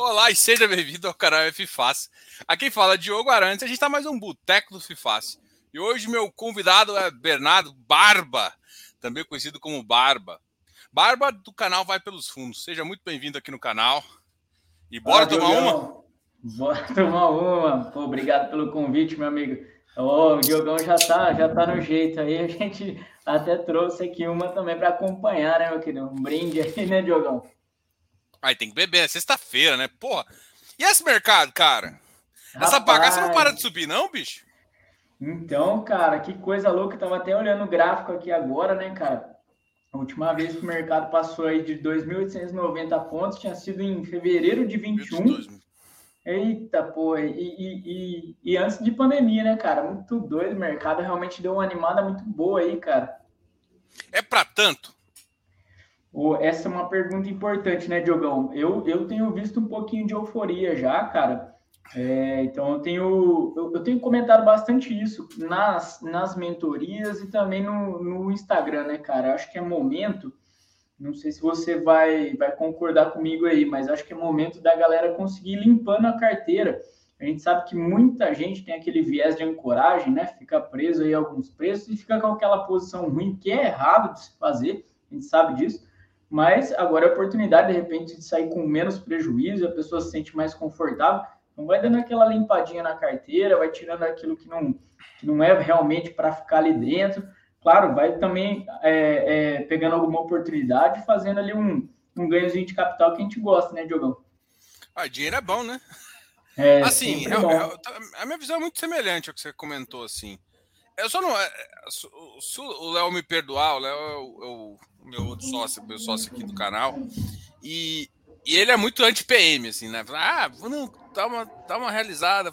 Olá e seja bem-vindo ao canal FFAS. Aqui fala Diogo Arantes, a gente está mais um boteco do FIFAS. E hoje meu convidado é Bernardo Barba, também conhecido como Barba. Barba do canal Vai Pelos Fundos. Seja muito bem-vindo aqui no canal. E bora tomar uma? Bora tomar uma. Pô, obrigado pelo convite, meu amigo. Oh, o Diogão já tá, já tá no jeito aí. A gente até trouxe aqui uma também para acompanhar, né, meu querido? Um brinde aí, né, Diogão? Aí tem que beber, é sexta-feira, né? Porra. E esse mercado, cara? Rapaz, Essa bagaça não para de subir, não, bicho? Então, cara, que coisa louca. Eu tava até olhando o gráfico aqui agora, né, cara? A última vez que o mercado passou aí de 2.890 pontos tinha sido em fevereiro de 21. Eita, pô, e, e, e, e, antes de pandemia, né, cara? Muito doido. O mercado realmente deu uma animada muito boa aí, cara. É para tanto? Essa é uma pergunta importante, né, Diogão? Eu, eu tenho visto um pouquinho de euforia já, cara. É, então eu tenho, eu, eu, tenho comentado bastante isso nas, nas mentorias e também no, no Instagram, né, cara? Acho que é momento, não sei se você vai, vai concordar comigo aí, mas acho que é momento da galera conseguir limpando a carteira. A gente sabe que muita gente tem aquele viés de ancoragem, né? Fica preso aí a alguns preços e fica com aquela posição ruim, que é errado de se fazer, a gente sabe disso mas agora é a oportunidade, de repente, de sair com menos prejuízo, a pessoa se sente mais confortável. Então, vai dando aquela limpadinha na carteira, vai tirando aquilo que não, que não é realmente para ficar ali dentro. Claro, vai também é, é, pegando alguma oportunidade, fazendo ali um, um ganhozinho de capital que a gente gosta, né, Diogão? Ah, dinheiro é bom, né? É, assim, eu, eu, a minha visão é muito semelhante ao que você comentou, assim. Eu só não. É, se o Léo me perdoar, o Léo é o, o meu outro sócio, meu sócio aqui do canal. E, e ele é muito anti-PM, assim, né? Ah, vamos dar uma, dar uma realizada.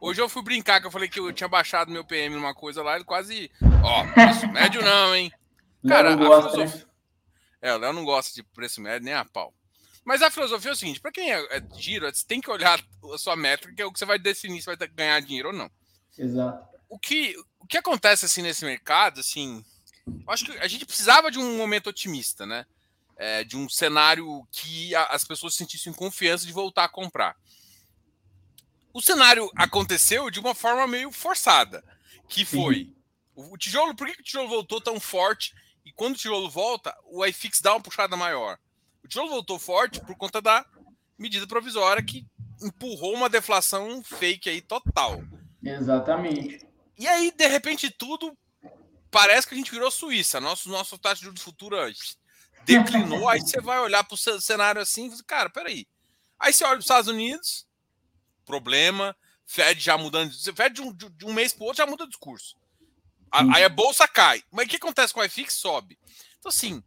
Hoje eu fui brincar, que eu falei que eu tinha baixado meu PM numa coisa lá, ele quase. Ó, preço médio não, hein? Cara, não gosta, a filosofia. Né? É, o Léo não gosta de preço médio nem a pau. Mas a filosofia é o seguinte: para quem é, é giro, você tem que olhar a sua métrica, que é o que você vai definir se vai ganhar dinheiro ou não. Exato. O que, o que acontece assim nesse mercado, assim, acho que a gente precisava de um momento otimista, né? É, de um cenário que a, as pessoas sentissem confiança de voltar a comprar. O cenário aconteceu de uma forma meio forçada, que foi o, o tijolo. Por que, que o tijolo voltou tão forte? E quando o tijolo volta, o iFix dá uma puxada maior. O tijolo voltou forte por conta da medida provisória que empurrou uma deflação fake aí total. Exatamente. E aí, de repente, tudo parece que a gente virou Suíça. Nosso, nosso taxa de juros futuro declinou. aí você vai olhar para o cenário assim e cara, peraí. Aí você olha para os Estados Unidos, problema. Fed já mudando. Fed de um, de um mês para o outro já muda o discurso. Aí a bolsa cai. Mas o que acontece com o iFix? Sobe. Então, assim,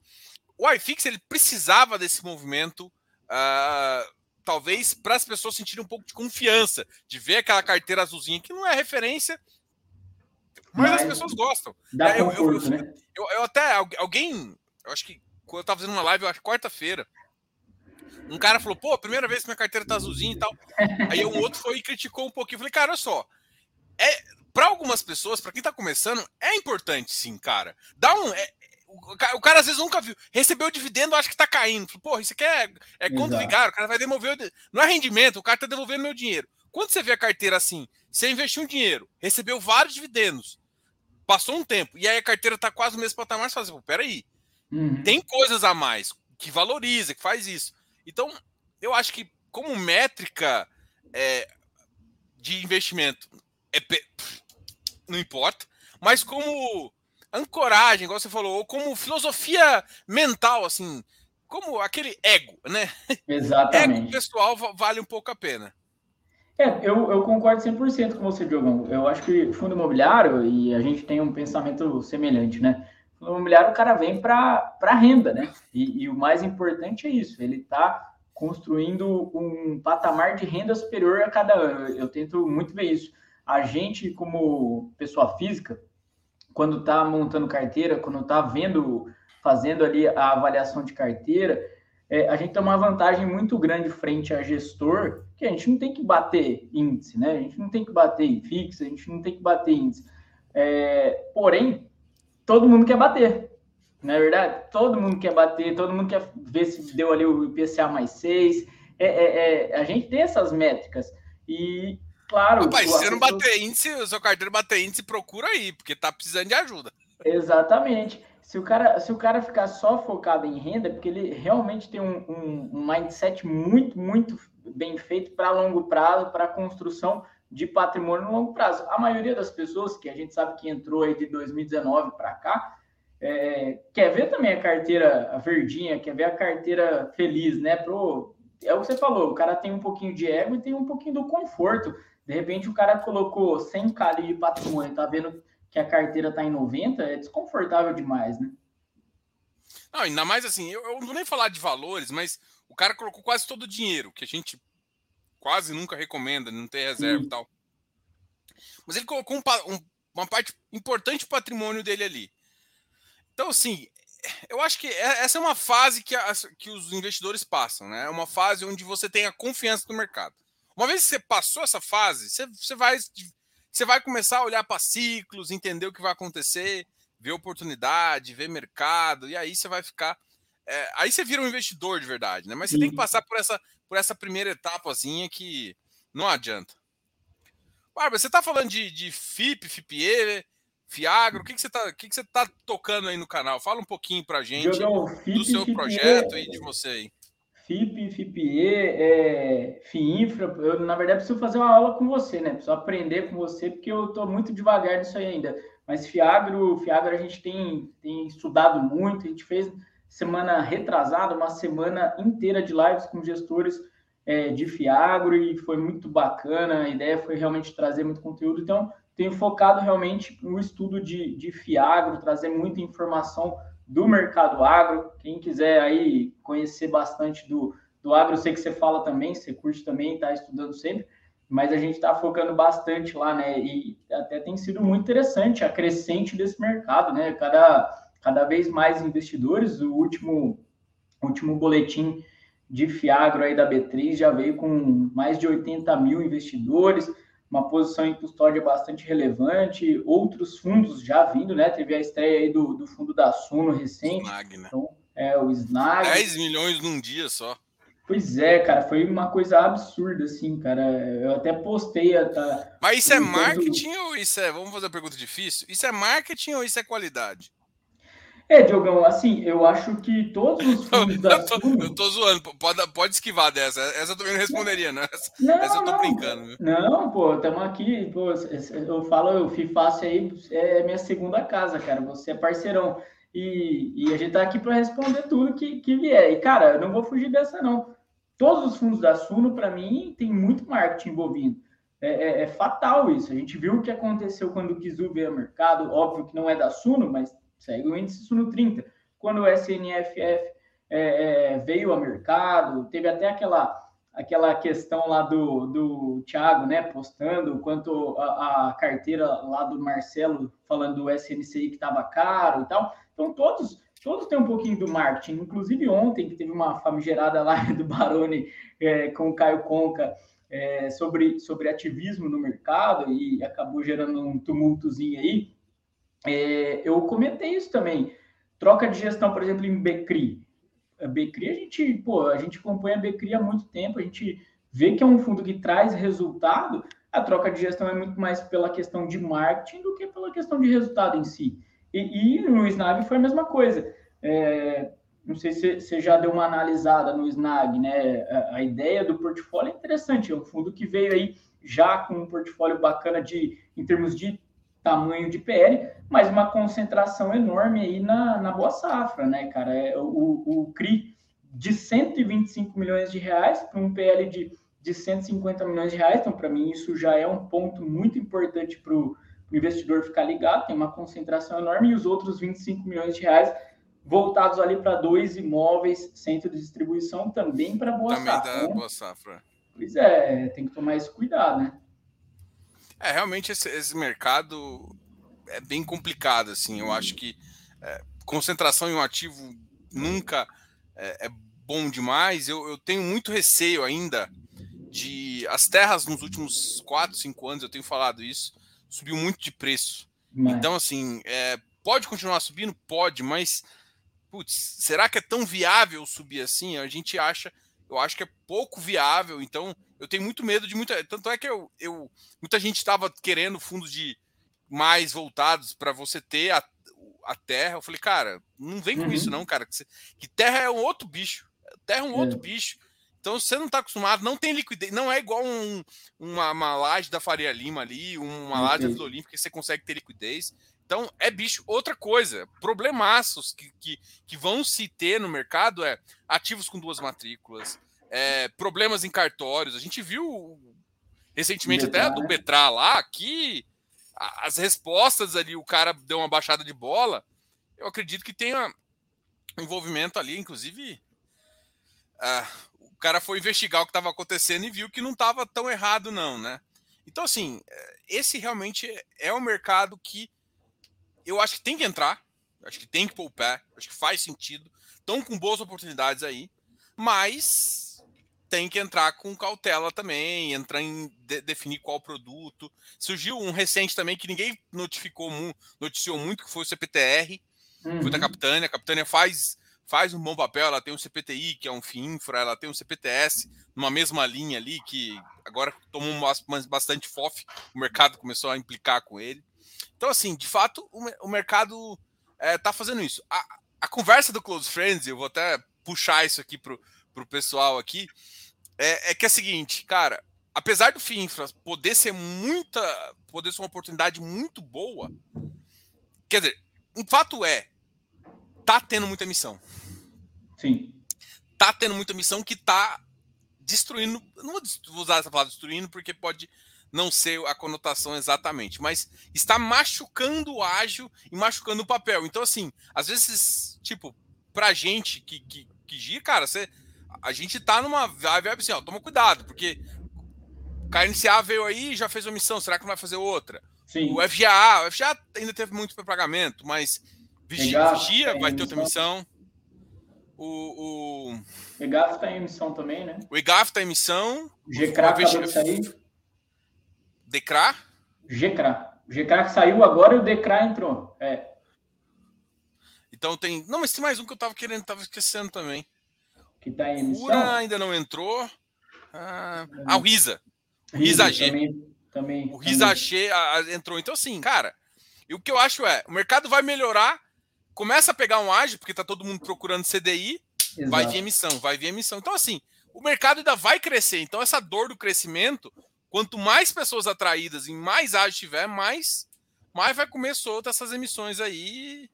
o iFix ele precisava desse movimento. Uh, talvez para as pessoas sentirem um pouco de confiança, de ver aquela carteira azulzinha que não é referência, mas, mas as pessoas gostam. Dá eu, conforto, eu, eu, né? eu, eu, até alguém, eu acho que quando eu tava fazendo uma live, eu acho quarta-feira, um cara falou, pô, primeira vez que minha carteira tá azulzinha e tal. Aí um outro foi e criticou um pouquinho. Eu falei, cara, olha só. É, para algumas pessoas, para quem tá começando, é importante sim, cara. Dá um. É, o cara às vezes nunca viu. Recebeu dividendo, acho que tá caindo. Porra, isso aqui é, é quando ligar, o cara vai devolver. Não é rendimento, o cara tá devolvendo meu dinheiro. Quando você vê a carteira assim, você investiu um dinheiro, recebeu vários dividendos, passou um tempo, e aí a carteira tá quase no mesmo patamar, você fala assim, peraí, uhum. tem coisas a mais que valoriza, que faz isso. Então, eu acho que como métrica é, de investimento, é, não importa, mas como ancoragem, igual você falou, ou como filosofia mental, assim, como aquele ego, né? Exatamente. Ego pessoal vale um pouco a pena. É, eu, eu concordo 100% com você, Diogão. Eu acho que fundo imobiliário, e a gente tem um pensamento semelhante, né? Fundo imobiliário, o cara vem para renda, né? E, e, o mais importante é isso, ele está construindo um patamar de renda superior a cada ano. Eu, eu tento muito ver isso. A gente, como pessoa física, quando está montando carteira, quando está vendo, fazendo ali a avaliação de carteira, é, a gente tem uma vantagem muito grande frente a gestor, a gente não tem que bater índice, né? A gente não tem que bater em fixo, a gente não tem que bater índice. É, porém, todo mundo quer bater, não é verdade? Todo mundo quer bater, todo mundo quer ver se deu ali o IPCA mais 6. é, é, é, a gente tem essas métricas. E, claro. Rapaz, se você não bater índice, o seu carteiro bater índice, procura aí, porque tá precisando de ajuda. Exatamente. Se o cara, se o cara ficar só focado em renda, porque ele realmente tem um, um, um mindset muito, muito bem feito para longo prazo, para construção de patrimônio no longo prazo. A maioria das pessoas que a gente sabe que entrou aí de 2019 para cá, é, quer ver também a carteira a verdinha, quer ver a carteira feliz, né? Pro, é o que você falou, o cara tem um pouquinho de ego e tem um pouquinho do conforto. De repente o cara colocou 100k de patrimônio, tá vendo que a carteira está em 90, é desconfortável demais, né? Não, ainda mais assim, eu, eu, não vou nem falar de valores, mas o cara colocou quase todo o dinheiro, que a gente quase nunca recomenda, não ter reserva e tal. Mas ele colocou um, um, uma parte importante do patrimônio dele ali. Então, assim, eu acho que é, essa é uma fase que, a, que os investidores passam, né? É uma fase onde você tem a confiança no mercado. Uma vez que você passou essa fase, você, você vai você vai começar a olhar para ciclos, entender o que vai acontecer, ver oportunidade, ver mercado, e aí você vai ficar. É, aí você vira um investidor de verdade, né? Mas você Sim. tem que passar por essa, por essa primeira etapazinha que não adianta. Bárbara, você está falando de, de FIP, FIPE, Fiagro, o que, que, você está que, que você tá tocando aí no canal? Fala um pouquinho para gente FIP, do seu FIPE, projeto e de você aí. FIP, FIPE, é, FIINFRA, eu na verdade preciso fazer uma aula com você, né? Preciso aprender com você, porque eu estou muito devagar nisso aí ainda. Mas Fiagro, Fiagro a gente tem, tem estudado muito, a gente fez semana retrasada, uma semana inteira de lives com gestores é, de Fiagro e foi muito bacana, a ideia foi realmente trazer muito conteúdo, então tenho focado realmente no estudo de, de Fiagro, trazer muita informação do mercado agro. Quem quiser aí conhecer bastante do, do agro, eu sei que você fala também, você curte também, está estudando sempre, mas a gente está focando bastante lá, né? E até tem sido muito interessante a crescente desse mercado, né? Cada, cada vez mais investidores. O último, último boletim de Fiagro aí da B3 já veio com mais de 80 mil investidores uma posição em custódia bastante relevante, outros fundos já vindo, né? Teve a estreia aí do, do fundo da Suno recente. Snag, né? Então, é, o Snag. 10 milhões num dia só. Pois é, cara, foi uma coisa absurda, assim, cara. Eu até postei. Tá, Mas isso é marketing ou isso é. Vamos fazer uma pergunta difícil? Isso é marketing ou isso é qualidade? É, Diogão, assim, eu acho que todos os fundos da eu tô, Suno... Eu tô zoando, pode, pode esquivar dessa. Essa eu também não responderia, né? Essa, não, essa eu tô não, brincando. Viu? Não, pô, estamos aqui, pô, eu falo, o FIFACE aí é minha segunda casa, cara, você é parceirão. E, e a gente tá aqui para responder tudo que, que vier. E, cara, eu não vou fugir dessa, não. Todos os fundos da Suno, para mim, tem muito marketing envolvido. É, é, é, fatal isso. A gente viu o que aconteceu quando o Kizu veio ao mercado. Óbvio que não é da Suno, mas segue o índice Suno 30. Quando o SNFF é, é, veio ao mercado, teve até aquela aquela questão lá do, do Thiago, né, postando quanto a, a carteira lá do Marcelo falando do SNCI que estava caro e tal. Então todos todos têm um pouquinho do marketing. Inclusive ontem que teve uma famigerada lá do Baroni é, com o Caio Conca é, sobre, sobre ativismo no mercado e acabou gerando um tumultozinho aí é, eu comentei isso também. Troca de gestão, por exemplo, em Becri. A Becri, a gente, pô, a gente acompanha a Becri há muito tempo, a gente vê que é um fundo que traz resultado. A troca de gestão é muito mais pela questão de marketing do que pela questão de resultado em si. E, e no Snag foi a mesma coisa. É, não sei se você já deu uma analisada no Snag, né? A, a, ideia do portfólio é interessante, é um fundo que veio aí já com um portfólio bacana de, em termos de tamanho de PL, mas uma concentração enorme aí na, na boa safra, né, cara? É, o, o CRI de 125 milhões de reais para um PL de, de 150 milhões de reais, então para mim isso já é um ponto muito importante para o investidor ficar ligado, tem uma concentração enorme, e os outros 25 milhões de reais voltados ali para dois imóveis, centro de distribuição, também para boa também safra. Também da né? boa safra. Pois é, tem que tomar esse cuidado, né? É, realmente esse, esse mercado é bem complicado, assim. Eu acho que é, concentração em um ativo nunca é, é bom demais. Eu, eu, tenho muito receio ainda de as terras nos últimos 4, 5 anos, eu tenho falado isso, subiu muito de preço. Mas... Então, assim, é, pode continuar subindo? Pode, mas putz, será que é tão viável subir assim? A gente acha. Eu acho que é pouco viável. Então, eu tenho muito medo de muita. Tanto é que eu, eu muita gente estava querendo fundos de mais voltados para você ter a, a terra. Eu falei, cara, não vem com uhum. isso, não, cara. Que, que, terra é um outro bicho. Terra é um é. outro bicho. Então, você não está acostumado, não tem liquidez, não é igual um, uma, uma laje da Faria Lima ali, uma laje da Vila Olímpica que você consegue ter liquidez. Então, é bicho. Outra coisa, problemaços que, que, que vão se ter no mercado é ativos com duas matrículas, é, problemas em cartórios. A gente viu recentemente até do? Betra lá que as respostas ali, o cara deu uma baixada de bola. Eu acredito que tenha envolvimento ali, inclusive. Uh, cara foi investigar o que estava acontecendo e viu que não estava tão errado, não, né? Então, assim, é, esse realmente é um mercado que eu acho que tem que entrar, acho que tem que o pé, acho que faz sentido. Estão com boas oportunidades aí, mas tem que entrar com cautela também, entrar em de, definir qual produto. Surgiu um recente também que ninguém notificou, noticiou muito, que foi o CPTR, uhum. foi da Capitânia. A Capitânia faz faz um bom papel, ela tem um CPTI, que é um FII infra, ela tem um CPTS, numa mesma linha ali, que agora tomou bastante FOF, o mercado começou a implicar com ele. Então, assim, de fato, o, mercado está é, fazendo isso. A, a, conversa do Close Friends, eu vou até puxar isso aqui pro, pro pessoal aqui, é, é que é o seguinte, cara, apesar do FII infra poder ser muita, poder ser uma oportunidade muito boa, quer dizer, um fato é, tá tendo muita missão. Sim. Tá tendo muita missão que tá destruindo. Não vou usar essa palavra destruindo, porque pode não ser a conotação exatamente, mas está machucando o ágil e machucando o papel. Então, assim, às vezes, tipo, pra gente que, que, que gira, cara, você, a gente tá numa vibe assim, ó, toma cuidado, porque o KNCA veio aí já fez uma missão, será que não vai fazer outra? Sim. O FGA, o FGA ainda teve muito pagamento, mas Vigia, Vigia vai ter outra missão. O, o... EGAF está em emissão também, né? O EGAF está em emissão. O GCRA acabou de sair. DECRA? GCRA. O GCRA que saiu agora e o DECRA entrou. É. Então tem. Não, mas tem mais um que eu tava querendo, tava esquecendo também. Que tá em emissão. Cura ainda não entrou. Ah, ah o Risa. O Risa, G. Também, também, o Risa G entrou. Então, assim, cara, e o que eu acho é, o mercado vai melhorar começa a pegar um ágio, porque tá todo mundo procurando CDI, Exato. vai vir emissão, vai vir emissão. Então, assim, o mercado ainda vai crescer. Então, essa dor do crescimento, quanto mais pessoas atraídas e mais ágio tiver, mais, mais vai comer solto essas emissões aí.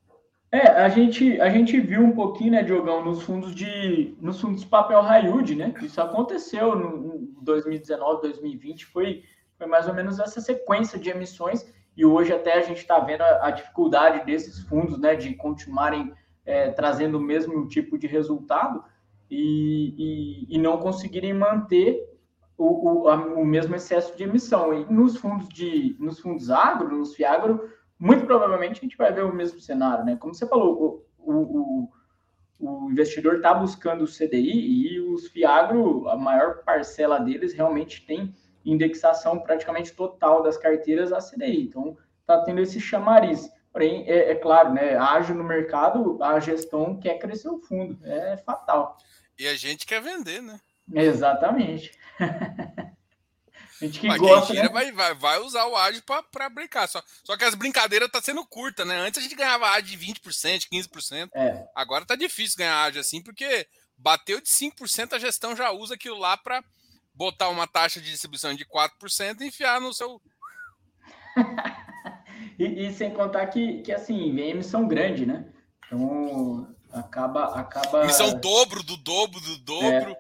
É, a gente, a gente viu um pouquinho, né, Diogão, nos fundos de nos fundos de papel yield, né? Isso aconteceu no, 2019, 2020, foi, foi mais ou menos essa sequência de emissões e hoje até a gente está vendo a, a, dificuldade desses fundos né, de continuarem é, trazendo o mesmo tipo de resultado e, e, e não conseguirem manter o, o, a, o, mesmo excesso de emissão. E nos fundos de nos fundos agro, nos FIAGRO, muito provavelmente a gente vai ver o mesmo cenário, né? Como você falou, o, o, o investidor está buscando o CDI e os FIAGRO, a maior parcela deles realmente tem indexação praticamente total das carteiras à CDI. Então, está tendo esse chamariz. Porém, é, é, claro, né? Age no mercado, a gestão quer crescer o fundo. É fatal. E a gente quer vender, né? Exatamente. a gente que Mas gosta. Quem né? vai, vai, vai usar o AD para brincar. Só, só que as brincadeiras estão tá sendo curta, né? Antes a gente ganhava AD de 20%, 15%. É. Agora tá difícil ganhar AD assim, porque bateu de 5%, a gestão já usa aquilo lá para botar uma taxa de distribuição de 4% e enfiar no seu. e, e, sem contar que, que assim, vem emissão grande, né? Então acaba. acaba... Emissão dobro do dobro do dobro.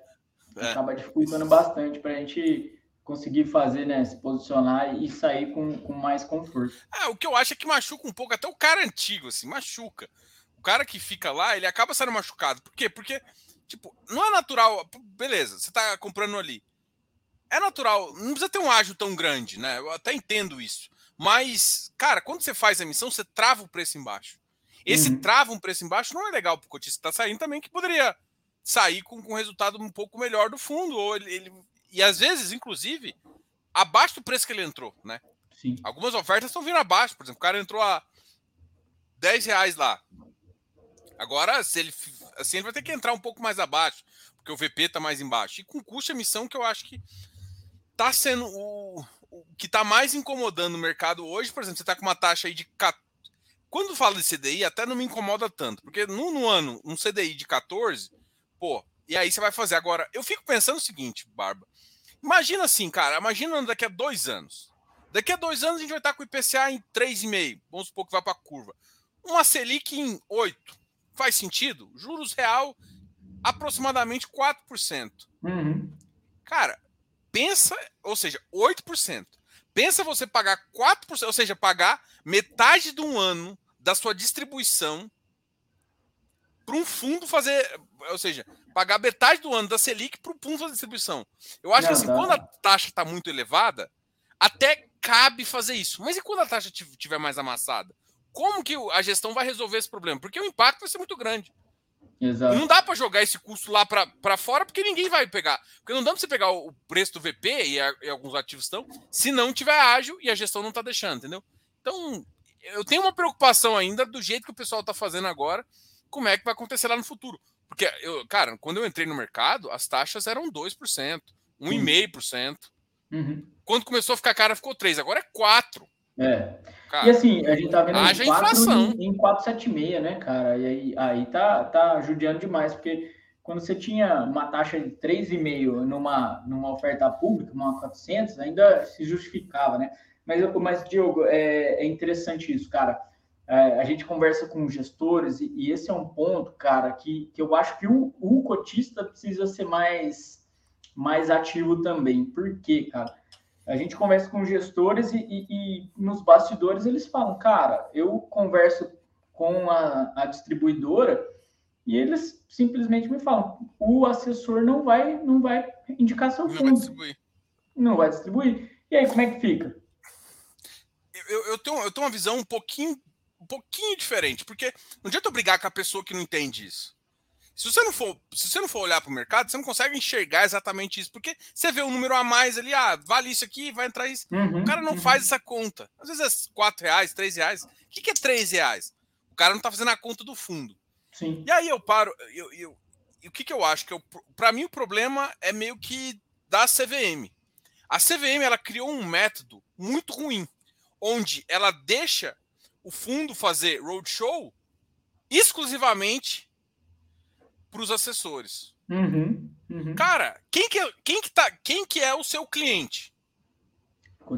É, é. Acaba dificultando bastante para a gente conseguir fazer, né? Se posicionar e sair com, com mais conforto. É, o que eu acho é que machuca um pouco, até o cara antigo, assim, machuca. O cara que fica lá, ele acaba sendo machucado. Por quê? Porque, tipo, não é natural. Beleza, você tá comprando ali é natural, não precisa ter um ágio tão grande, né? Eu até entendo isso. Mas, cara, quando você faz a emissão, você trava o preço embaixo. Esse uhum. trava um preço embaixo não é legal para o cotista que está saindo também, que poderia sair com, com um resultado um pouco melhor do fundo. Ou ele, ele, e às vezes, inclusive, abaixo do preço que ele entrou, né? Sim. Algumas ofertas estão vindo abaixo. Por exemplo, o cara entrou a 10 reais lá. Agora, se ele assim, ele vai ter que entrar um pouco mais abaixo. porque o VP está mais embaixo. E com custo de emissão, que eu acho que está sendo o, o que está mais incomodando o mercado hoje, por exemplo, você está com uma taxa aí de. Quando fala de CDI, até não me incomoda tanto, porque no, no ano, um CDI de 14, pô, e aí você vai fazer. Agora, eu fico pensando o seguinte, Barba. Imagina assim, cara, imagina daqui a dois anos. Daqui a dois anos a gente vai estar com o IPCA em 3,5. Vamos supor que vai para a curva. Uma Selic em 8. Faz sentido? Juros real aproximadamente 4%. Uhum. Cara, pensa, ou seja, 8%. Pensa você pagar 4%, ou seja, pagar metade de um ano da sua distribuição para um fundo fazer, ou seja, pagar metade do ano da Selic para o fundo fazer distribuição. Eu acho Não, que assim, quando a taxa está muito elevada, até cabe fazer isso. Mas e quando a taxa estiver mais amassada? Como que a gestão vai resolver esse problema? Porque o impacto vai ser muito grande. Exato. Não dá para jogar esse custo lá para fora, porque ninguém vai pegar. Porque não dá para você pegar o preço do VP, e, a, e alguns ativos estão, se não tiver ágil e a gestão não está deixando, entendeu? Então, eu tenho uma preocupação ainda do jeito que o pessoal está fazendo agora, como é que vai acontecer lá no futuro. Porque, eu, cara, quando eu entrei no mercado, as taxas eram 2%, 1,5%. Uhum. Quando começou a ficar cara, ficou 3%, agora é 4%. É. Cara, e assim, a gente tá vendo haja em 4, inflação. em 4,76, né, cara? E aí, aí tá, tá judiando demais, porque quando você tinha uma taxa de 3,5 numa, numa oferta pública, uma 400, ainda se justificava, né? Mas, mas Diogo, é, é interessante isso, cara. É, a gente conversa com gestores e, e, esse é um ponto, cara, que, que eu acho que o, o cotista precisa ser mais, mais ativo também. Por quê, cara? A gente conversa com gestores e, e, e, nos bastidores eles falam, cara, eu converso com a, a, distribuidora e eles simplesmente me falam, o assessor não vai, não vai indicar seu fundo. Não vai distribuir. Não vai distribuir. E aí, como é que fica? Eu, eu, tenho, eu tenho uma visão um pouquinho, um pouquinho diferente, porque não adianta eu brigar com a pessoa que não entende isso. Se você não for, se você não for olhar para o mercado, você não consegue enxergar exatamente isso, porque você vê um número a mais ali, ah, vale isso aqui, vai entrar isso. Uhum, o cara não uhum. faz essa conta. Às vezes é 4 reais, 3 reais. O que, que é 3 reais? O cara não está fazendo a conta do fundo. Sim. E aí eu paro, eu, eu, e o que, que eu acho? que Para mim o problema é meio que da CVM. A CVM ela criou um método muito ruim, onde ela deixa o fundo fazer roadshow exclusivamente para os assessores. Uhum, uhum. Cara, quem que, quem, que tá, quem que é o seu cliente?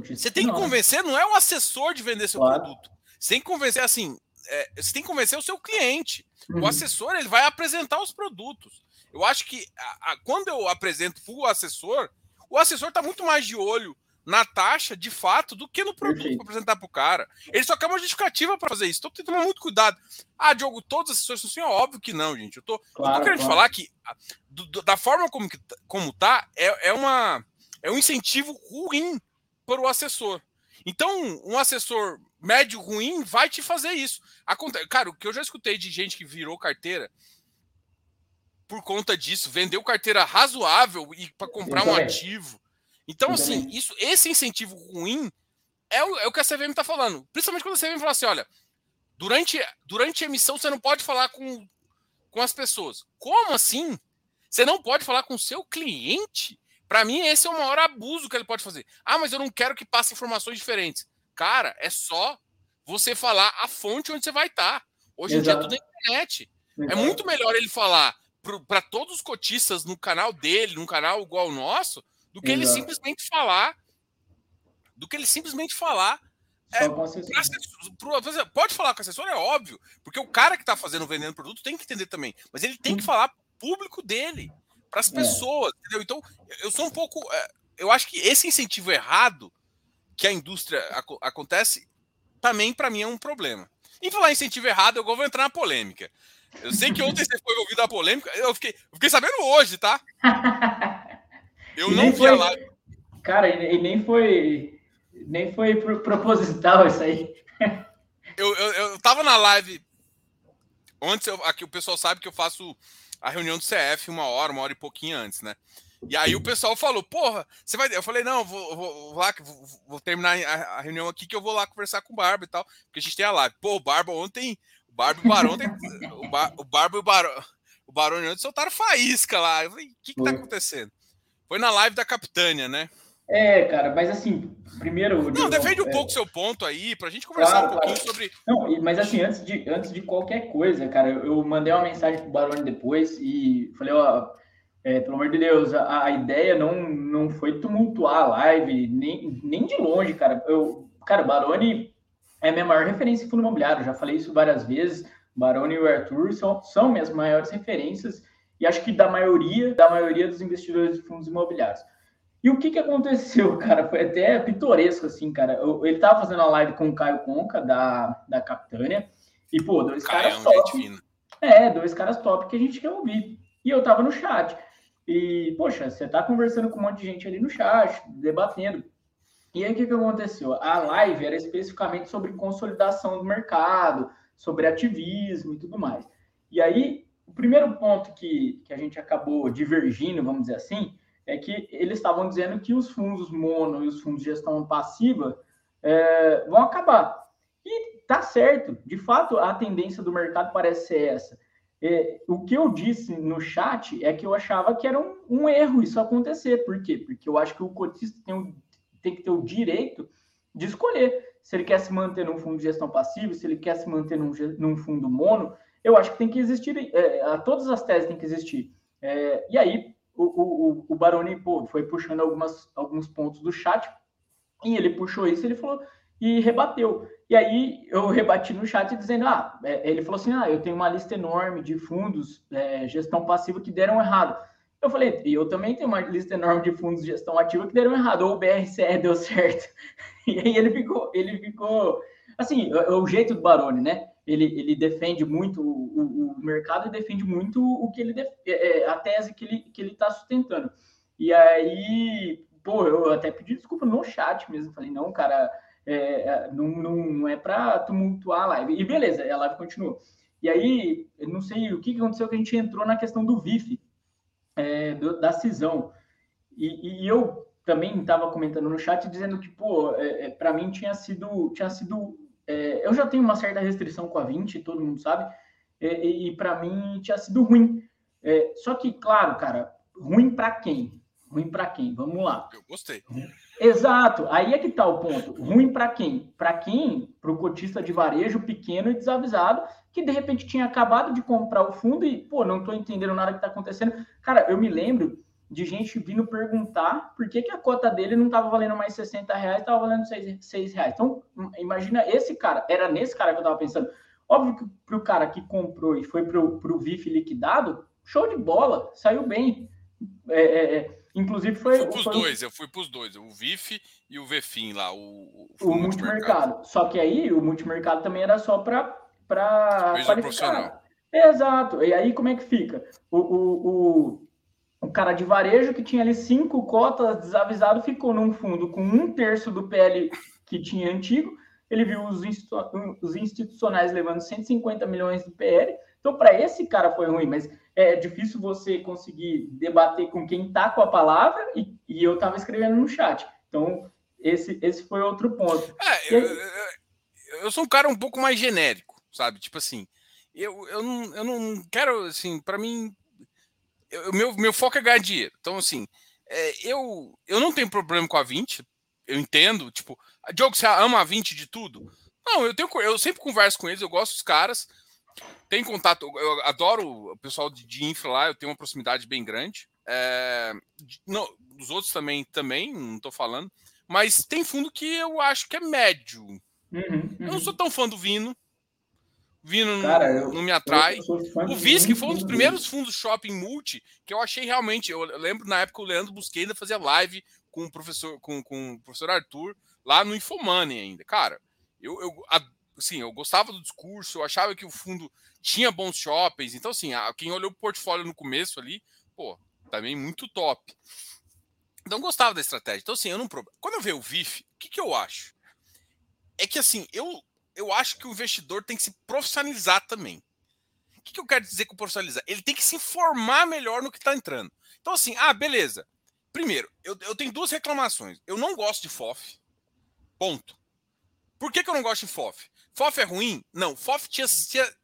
Você tem que convencer, não é o assessor de vender seu claro. produto. Você tem que convencer assim, é, você tem que convencer o seu cliente. Uhum. O assessor ele vai apresentar os produtos. Eu acho que a, a, quando eu apresento para o assessor, o assessor está muito mais de olho na taxa, de fato, do que no produto para apresentar para o cara. Ele só quer uma justificativa para fazer isso. Então tem que tomar muito cuidado. Ah, Diogo, todos os assessores assim, óbvio que não, gente. Eu tô, claro, eu tô querendo claro. falar que do, da forma como, como tá, é, é, uma, é um incentivo ruim para o assessor. Então, um assessor médio ruim vai te fazer isso. Acontece, cara, o que eu já escutei de gente que virou carteira por conta disso, vendeu carteira razoável e para comprar um ativo então, assim, isso, esse incentivo ruim é o, é o que a CVM está falando. Principalmente quando a CVM fala assim: olha, durante, durante a emissão você não pode falar com, com as pessoas. Como assim? Você não pode falar com o seu cliente? Para mim, esse é o maior abuso que ele pode fazer. Ah, mas eu não quero que passe informações diferentes. Cara, é só você falar a fonte onde você vai estar. Tá. Hoje Exato. em dia é tudo na internet. Exato. É muito melhor ele falar para todos os cotistas no canal dele, num canal igual o nosso, do que Exato. ele simplesmente falar, do que ele simplesmente falar. É, assessor, pode falar com o assessor, é óbvio, porque o cara que está fazendo, vendendo produto tem que entender também, mas ele tem que falar público dele, para as é. pessoas, é. entendeu? Então, eu sou um pouco. É, eu acho que esse incentivo errado que a indústria ac acontece, também para mim é um problema. Em falar incentivo errado, eu vou entrar na polêmica. Eu sei que ontem você foi ouvido a polêmica, eu fiquei, eu fiquei sabendo hoje, tá? Eu e não vi foi, a live. Cara, e nem foi. Nem foi proposital isso aí. eu, eu, eu tava na live. Antes, eu, aqui o pessoal sabe que eu faço a reunião do CF uma hora, uma hora e pouquinho antes, né? E aí o pessoal falou, porra, você vai. Eu falei, não, vou, vou, vou lá, vou, vou terminar a, a, reunião aqui que eu vou lá conversar com o Barba e tal. Porque a gente tem a live. Pô, o Barba ontem. O Barba e o Barão tem. O, Bar, o Barba e o Barão. o Baroni ontem soltaram faísca lá. Eu falei, o que, que tá acontecendo? Foi na live da Capitânia, né? É, cara, mas assim, primeiro. Não, defende um é... pouco seu ponto aí, pra gente conversar claro, um pouquinho claro. sobre. Não, mas assim, antes de, antes de qualquer coisa, cara, eu, mandei uma mensagem pro Baroni depois e falei, ó, é, pelo amor de Deus, a, a, ideia não, não foi tumultuar a live, nem, nem de longe, cara. Eu, cara, o Baroni é a minha maior referência em fundo imobiliário, já falei isso várias vezes. Baroni e o Arthur são, são minhas maiores referências e acho que da maioria, da maioria dos investidores de fundos imobiliários. E o que, que aconteceu, cara? Foi até pitoresco, assim, cara. Eu, ele tava fazendo a live com o Caio Conca, da, da Capitânia, e, pô, dois Caio caras é top. É, dois caras top que a gente quer ouvir. E eu tava no chat. E, poxa, você tá conversando com um monte de gente ali no chat, debatendo. E aí, o que, que aconteceu? A live era especificamente sobre consolidação do mercado, sobre ativismo e tudo mais. E aí, o primeiro ponto que, que a gente acabou divergindo, vamos dizer assim, é que eles estavam dizendo que os fundos mono e os fundos de gestão passiva é, vão acabar. E tá certo, de fato, a tendência do mercado parece ser essa. É, o que eu disse no chat é que eu achava que era um, um, erro isso acontecer. Por quê? Porque eu acho que o cotista tem, tem que ter o direito de escolher se ele quer se manter num fundo de gestão passiva, se ele quer se manter num, num fundo mono. Eu acho que tem que existir, é, todas as teses têm que existir. É, e aí, o, o, o Baroni pô, foi puxando algumas, alguns pontos do chat e ele puxou isso ele falou e rebateu. E aí eu rebati no chat dizendo: ah, é, ele falou assim: ah, eu tenho uma lista enorme de fundos, é, gestão passiva que deram errado. Eu falei, e eu também tenho uma lista enorme de fundos de gestão ativa que deram errado, ou o BRCE deu certo. E aí ele ficou, ele ficou. Assim, é, o jeito do Baroni, né? Ele, ele defende muito o, o mercado e defende muito o que ele def... É, a tese que ele que ele está sustentando. E aí, pô, eu até pedi desculpa no chat mesmo. Falei, não, cara, é, é, não, não, não é para tumultuar a live. E beleza, a live continuou. E aí, não sei o que aconteceu que a gente entrou na questão do VIF, é, da cisão. E, e eu também estava comentando no chat dizendo que, pô, é, é para mim tinha sido, tinha sido. É, eu já tenho uma certa restrição com a 20, todo mundo sabe, e, e para mim tinha sido ruim. só que, claro, cara, ruim para quem? Ruim para quem? Vamos lá. Eu gostei. Exato. Aí é que está o ponto. Ruim para quem? Para quem? Para o cotista de varejo pequeno e desavisado, que de repente tinha acabado de comprar o fundo e, pô, não estou entendendo nada que está acontecendo. Cara, eu me lembro de gente vindo perguntar por que, que a cota dele não estava valendo mais 60 reais, estava valendo 6, 6 reais. Então, imagina esse cara, era nesse cara que eu estava pensando. Óbvio que para o cara que comprou e foi para o VIF liquidado, show de bola, saiu bem. É, é, é Inclusive foi. Eu fui pros dois, eu fui pros dois, o VIF e o VFIN lá, o, o, o multimercado. Só que aí o multimercado também era só para qualificar. Exato. E aí como é que fica? O, o, o, o, cara de varejo que tinha ali cinco cotas desavisado ficou num fundo com um terço do PL que tinha antigo. Ele viu os, os institucionais levando 150 milhões do PL. Então, para esse cara foi ruim, mas é difícil você conseguir debater com quem está com a palavra e, e eu estava escrevendo no chat. Então, esse, esse foi outro ponto. É, eu, eu, sou um cara um pouco mais genérico, sabe? Tipo assim, eu, eu, não, eu não quero, assim, para mim, o meu, meu foco é ganhar dinheiro. Então, assim, é, eu, eu não tenho problema com a 20, eu entendo, tipo, Diogo, você ama a 20 de tudo? Não, eu, tenho, eu sempre converso com eles, eu gosto dos caras, tem contato, eu adoro o pessoal de, de infra lá, eu tenho uma proximidade bem grande. É, não, os outros também, também, não estou falando. Mas tem fundo que eu acho que é médio. Uhum, uhum. Eu não sou tão fã do Vino. Vino Cara, não, eu, me atrai. O VIS, que foi um dos primeiros fundos shopping multi, que eu achei realmente. Eu lembro na época o Leandro Busqueda fazia live com o professor, com, com o professor Arthur lá no Infomoney ainda. Cara, eu, eu assim, eu gostava do discurso, eu achava que o fundo tinha bons shoppings. Então, assim, quem olhou o portfólio no começo ali, pô, também muito top. Então, gostava da estratégia. Então, assim, eu não. Quando eu vejo o VIF, o que, que eu acho? É que, assim, eu, eu acho que o investidor tem que se profissionalizar também. O que, que eu quero dizer com profissionalizar? Ele tem que se informar melhor no que está entrando. Então, assim, ah, beleza. Primeiro, eu, eu tenho duas reclamações. Eu não gosto de FOF. Ponto. Por que, que eu não gosto de FOF? FOF é ruim? Não. FOF tinha, tinha,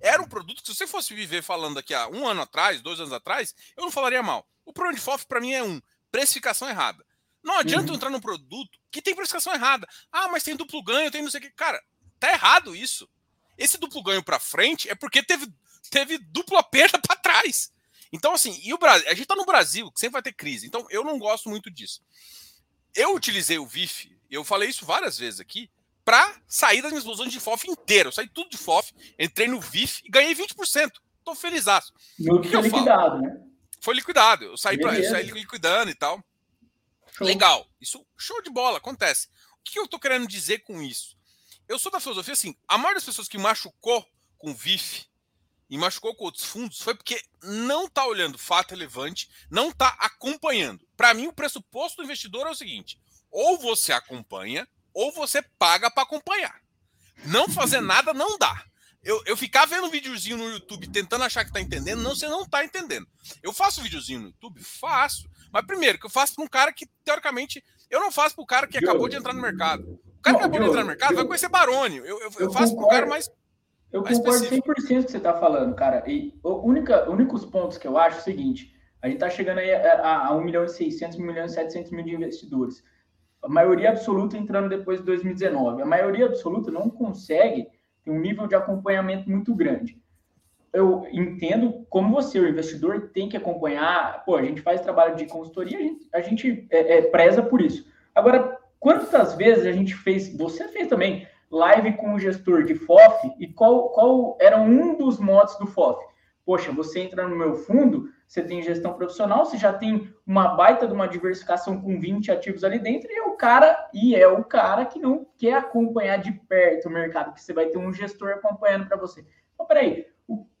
era um produto que, se você fosse viver falando aqui há um ano atrás, dois anos atrás, eu não falaria mal. O problema de FOF, para mim, é um: precificação errada. Não adianta uhum. entrar num produto que tem precificação errada. Ah, mas tem duplo ganho, tem não sei o que. Cara, tá errado isso. Esse duplo ganho para frente é porque teve, teve dupla perda para trás. Então, assim, e o Brasil, a gente tá no Brasil, que sempre vai ter crise. Então, eu não gosto muito disso. Eu utilizei o VIF, eu falei isso várias vezes aqui, para sair das minhas ilusões de FOF inteiro. Eu saí tudo de FOF, entrei no VIF e ganhei 20%. Tô feliz. O que, que eu liquidado, falo? né? Foi liquidado. Eu saí, pra, eu saí liquidando e tal. Show. Legal. Isso, show de bola, acontece. O que eu tô querendo dizer com isso? Eu sou da filosofia assim, a maioria das pessoas que machucou com VIF e machucou com outros fundos foi porque não tá olhando fato relevante, não tá acompanhando. Para mim, o pressuposto do investidor é o seguinte: ou você acompanha, ou você paga para acompanhar. Não fazer nada não dá. Eu, eu ficar vendo um videozinho no YouTube tentando achar que tá entendendo, não, você não tá entendendo. Eu faço videozinho no YouTube? Faço. Mas primeiro, que eu faço para um cara que, teoricamente, eu não faço para o cara que acabou de entrar no mercado. O cara que acabou de entrar no mercado vai conhecer Barone. Eu, eu, eu faço para o cara mais. Eu mais concordo 100% com o que você está falando, cara. E o única, únicos pontos que eu acho é o seguinte: a gente está chegando aí a, a 1 milhão e 600, 1 milhão e 700 mil de investidores. A maioria absoluta entrando depois de 2019. A maioria absoluta não consegue ter um nível de acompanhamento muito grande. Eu entendo como você, o investidor, tem que acompanhar. Pô, a gente faz trabalho de consultoria, a gente, a gente é, é, preza por isso. Agora, quantas vezes a gente fez, você fez também, live com o gestor de FOF e qual, qual era um dos modos do FOF? Poxa, você entra no meu fundo, você tem gestão profissional, você já tem uma baita de uma diversificação com 20 ativos ali dentro, e é o cara, e é o cara que não quer acompanhar de perto o mercado, que você vai ter um gestor acompanhando para você. Então, peraí,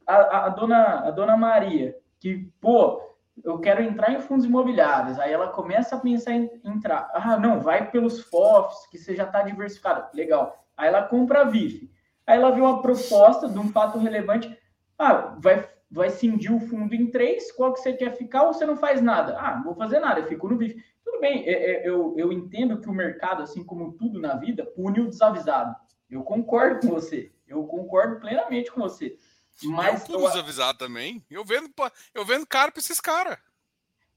a, a, dona, a dona Maria, que, pô, eu quero entrar em fundos imobiliários, aí ela começa a pensar em entrar. Ah, não, vai pelos FOFs, que você já está diversificado. Legal. Aí ela compra a VIF. Aí ela vê uma proposta de um fato relevante. Ah, vai vai cindir o fundo em três, qual que você quer ficar ou você não faz nada? Ah, não vou fazer nada, eu fico no VIF. Tudo bem, é, é, eu, eu entendo que o mercado, assim como tudo na vida, pune o desavisado. Eu concordo com você, eu concordo plenamente com você. Mas eu puno desavisado também. Eu vendo, eu vendo caro para esses caras.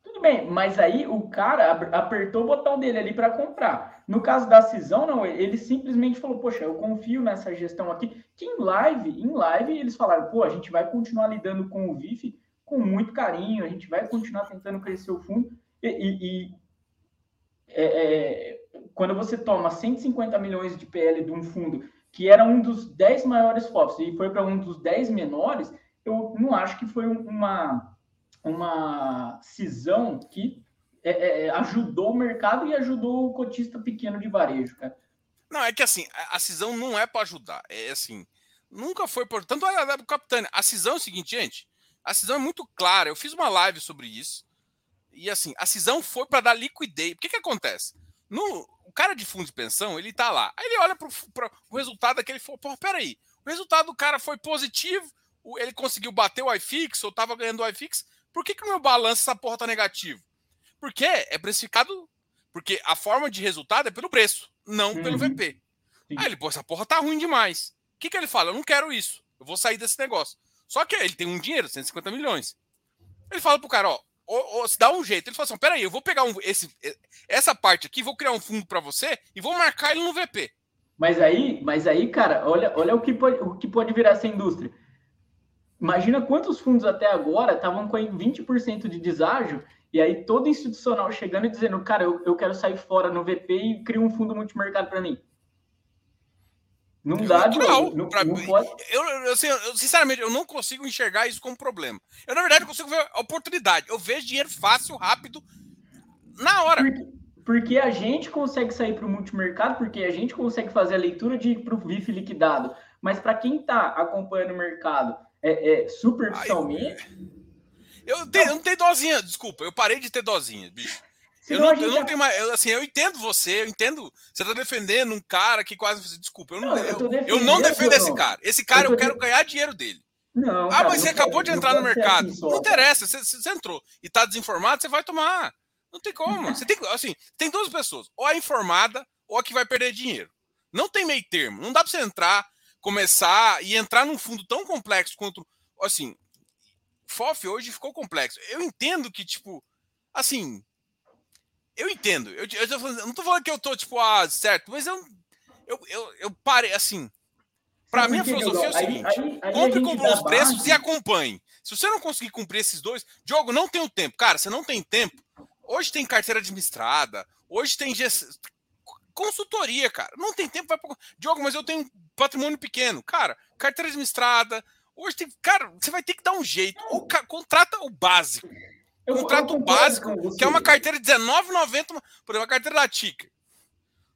Tudo bem, mas aí o cara apertou o botão dele ali para comprar. No caso da cisão, não, ele simplesmente falou: Poxa, eu confio nessa gestão aqui. Que em live, em live, eles falaram: Pô, a gente vai continuar lidando com o VIF com muito carinho, a gente vai continuar tentando crescer o fundo. E, e, e é, é, quando você toma 150 milhões de PL de um fundo que era um dos 10 maiores FOFs e foi para um dos 10 menores, eu não acho que foi uma uma cisão que é, é, é, ajudou o mercado e ajudou o cotista pequeno de varejo, cara. Não, é que assim, a cisão não é para ajudar. É assim, nunca foi por. Tanto a do Capitânia. A cisão é o seguinte, gente. A cisão é muito clara. Eu fiz uma live sobre isso. E assim, a cisão foi para dar liquidez. O que, que acontece? No, cara de fundo de pensão, ele tá lá. Aí ele olha para o resultado daquele. Pô, peraí. O resultado do cara foi positivo. Ele conseguiu bater o iFix, ou tava ganhando o iFix. Por que, que o meu balanço, essa porra tá negativo? Porque é precificado. Porque a forma de resultado é pelo preço, não uhum. pelo VP. Sim. Aí ele, pô, essa porra tá ruim demais. O que, que ele fala? Eu não quero isso. Eu vou sair desse negócio. Só que ele tem um dinheiro, 150 milhões. Ele fala pro cara, ó, ou, ou, se dá um jeito. Ele fala assim: peraí, eu vou pegar um, esse, essa parte aqui, vou criar um fundo para você e vou marcar ele no VP. Mas aí, mas aí, cara, olha, olha o que pode, o que pode virar essa indústria. Imagina quantos fundos até agora estavam com 20% de deságio, e aí todo institucional chegando e dizendo, cara, eu, eu quero sair fora no VP e criar um fundo multimercado para mim. Não dá, não, não, não pode. Eu, eu, assim, eu, sinceramente, eu não consigo enxergar isso como problema. Eu, na verdade, consigo ver a oportunidade. Eu vejo dinheiro fácil, rápido, na hora. Porque, porque a gente consegue sair para o multimercado, porque a gente consegue fazer a leitura de para o VIF liquidado. Mas para quem está acompanhando o mercado é, é, superficialmente. eu, tenho, eu não tenho dozinha, desculpa, eu parei de ter dozinha, bicho. Eu não, eu não, tenho mais. Eu, assim, eu entendo você, eu entendo. Você tá defendendo um cara que quase. Desculpa, eu não, não eu, eu, não defendo esse cara. Esse cara eu, eu quero ganhar dinheiro dele. Não, ah, cara, mas você acabou de entrar no mercado. Assim não interessa, você, você, entrou e tá desinformado, você vai tomar. Não tem como. Você tem, assim, tem duas pessoas, ou a informada ou a que vai perder dinheiro. Não tem meio termo. Não dá pra você entrar, começar e entrar num fundo tão complexo quanto. Assim, FOF hoje ficou complexo. Eu entendo que, tipo, assim. Eu entendo. Eu, eu, eu não tô falando que eu tô, tipo, ah, certo, mas eu. Eu, eu, eu parei, assim. Para mim, a filosofia é o seguinte: aí, aí, compre com bons preços e acompanhe. Se você não conseguir cumprir esses dois, Diogo, não tem o tempo. Cara, você não tem tempo. Hoje tem carteira administrada, hoje tem gest... consultoria, cara. Não tem tempo. Vai pra... Diogo, mas eu tenho patrimônio pequeno. Cara, carteira administrada. Hoje tem. Cara, você vai ter que dar um jeito. Ou ca... contrata o básico. Eu, contrata o básico, que é uma carteira de R$19,90. Por exemplo, a carteira da Tica.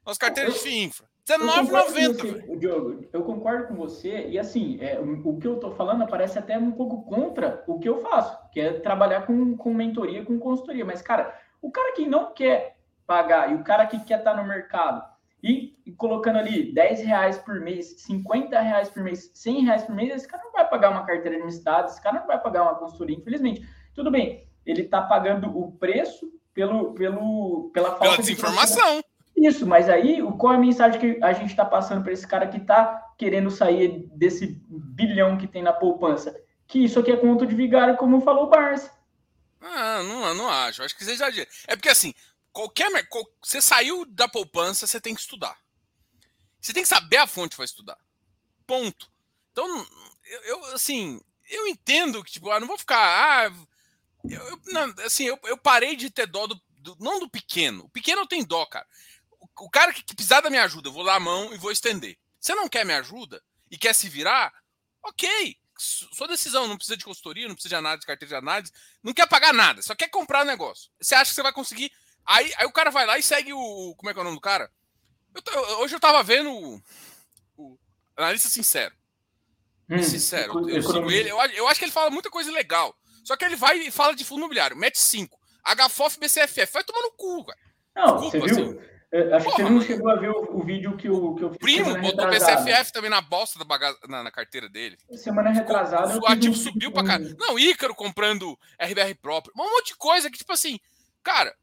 Nossa carteira de FII Infra. R$19,90. Diogo, eu concordo com você. E assim, é, o, que eu estou falando parece até um pouco contra o que eu faço, que é trabalhar com, com mentoria, com consultoria. Mas, cara, o cara que não quer pagar e o cara que quer estar tá no mercado e, e, colocando ali 10 reais por mês, 50 reais por mês, 100 reais por mês, esse cara não vai pagar uma carteira administrada, esse cara não vai pagar uma consultoria, infelizmente. Tudo bem, ele está pagando o preço pelo, pelo, pela falta pela desinformação. De isso, mas aí qual é a mensagem que a gente está passando para esse cara que está querendo sair desse bilhão que tem na poupança? Que isso aqui é conto de vigário, como falou o Barça. Ah, não, não acho. Acho que você exagera. É porque assim, qualquer. Você saiu da poupança, você tem que estudar. Você tem que saber a fonte para estudar. Ponto. Então, eu, eu, assim, eu entendo que, tipo, ah, não vou ficar. Ah, eu, eu não, assim, eu, eu parei de ter dó do, do, Não do pequeno. O pequeno eu tenho dó, cara o cara que, que precisar da minha ajuda, eu vou lá a mão e vou estender. Você não quer minha ajuda e quer se virar? Ok, sua decisão, não precisa de consultoria, não precisa de análise, carteira de análise, não quer pagar nada, só quer comprar o negócio. Você acha que você vai conseguir. Aí, aí o cara vai lá e segue o. Como é que é o nome do cara? Eu, hoje eu tava vendo o, o analista sincero. Hum, sincero, eu, eu sigo ele. Eu, eu acho que ele fala muita coisa legal. Só que ele vai e fala de fundo imobiliário, mete 5. HFOF, BCFF, vai tomar no cu, velho. Não, Desculpa, você viu? Assim. É, acho Porra, que você não chegou a ver o, o, vídeo que eu, que eu fiz. Primo botou BCFF também na bosta da bagaça, na, na, carteira dele. Semana retrasada. O, o ativo um subiu pra caralho. Não, Ícaro comprando RBR próprio. Um monte de coisa que, tipo assim, cara.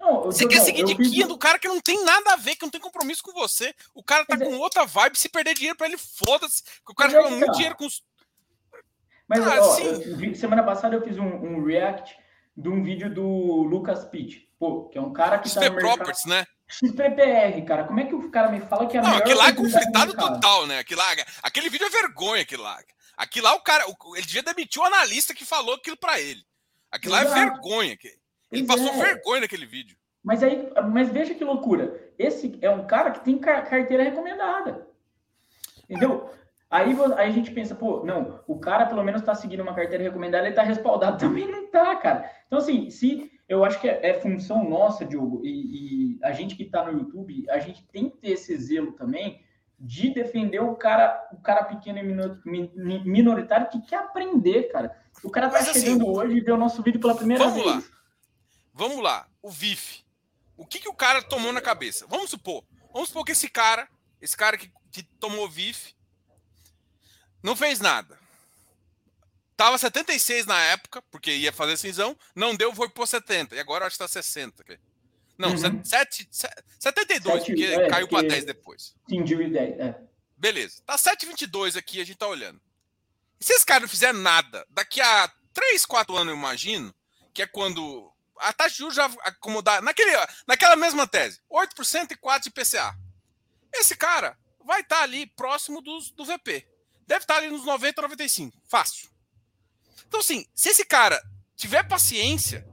Não, você quer seguir de guia do cara que não tem nada a ver, que não tem compromisso com você. O cara tá Mas com é... outra vibe, se perder dinheiro pra ele, foda-se. O cara ganha muito dinheiro com os. Mas, ah, ó, eu, semana passada eu fiz um, um, react de um vídeo do Lucas Pitt, pô, que é um cara que Isso tá é Properties, né? XPPR, cara, como é que o cara me fala que é a Não, aquilo lá é conflitado total, né? Aquilo lá, aquele vídeo é vergonha, aquilo lá. Aquilo lá, o cara, ele devia demitir o analista que falou aquilo para ele. Aquilo Exato. lá é vergonha. Ele passou é. vergonha naquele vídeo. Mas aí, mas veja que loucura. Esse é um cara que tem carteira recomendada. Entendeu? Aí, aí a gente pensa, pô, não, o cara pelo menos tá seguindo uma carteira recomendada, ele tá respaldado. Também não tá, cara. Então, assim, se eu acho que é, é função nossa, Diogo, e, e a gente que está no YouTube, a gente tem que ter esse zelo também de defender o cara, o cara pequeno e minoritário que quer aprender, cara. O cara tá Mas, assim, chegando assim, hoje e vê o nosso vídeo pela primeira vamos vez. Lá. Vamos lá, o VIF. O que, que o cara tomou na cabeça? Vamos supor, vamos supor que esse cara, esse cara que, que tomou VIF, não fez nada. Tava 76 na época, porque ia fazer cinzão, não deu, foi por 70. E agora acho que tá 60. Não, uhum. 7, 72, 7, porque é, caiu para 10 depois. Sim, de 10, é. Beleza. Tá 7,22 aqui, a gente tá olhando. E se esse cara não fizer nada, daqui a 3, 4 anos, eu imagino, que é quando a taxa de juros já acomodar, naquele, naquela mesma tese, 8% e 4% de PCA. Esse cara vai estar tá ali próximo dos, do VP. Deve estar ali nos 90, 95. Fácil. Então, assim, se esse cara tiver paciência,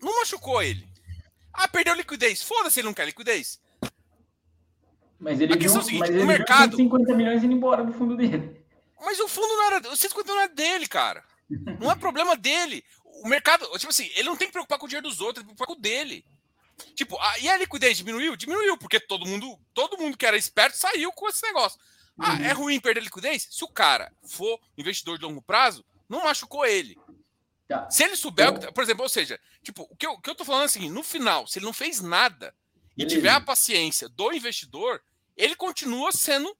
não machucou ele. Ah, perdeu liquidez. Foda-se, ele não quer liquidez. Mas ele viu, é mas ele o mercado... 150 milhões indo embora do fundo dele. Mas o fundo não era. O 150 não é dele, cara. Não é problema dele. O mercado, tipo assim, ele não tem que preocupar com o dinheiro dos outros, ele tem que preocupar com o dele. Tipo, a, e a liquidez diminuiu? Diminuiu, porque todo mundo, todo mundo que era esperto saiu com esse negócio. Ah, uhum. é ruim perder liquidez? Se o cara for investidor de longo prazo, não machucou ele. Tá. Se ele souber, então, por exemplo, ou seja, tipo, o que eu, o que eu tô falando é assim, no final, se ele não fez nada e tiver a paciência do investidor, ele continua sendo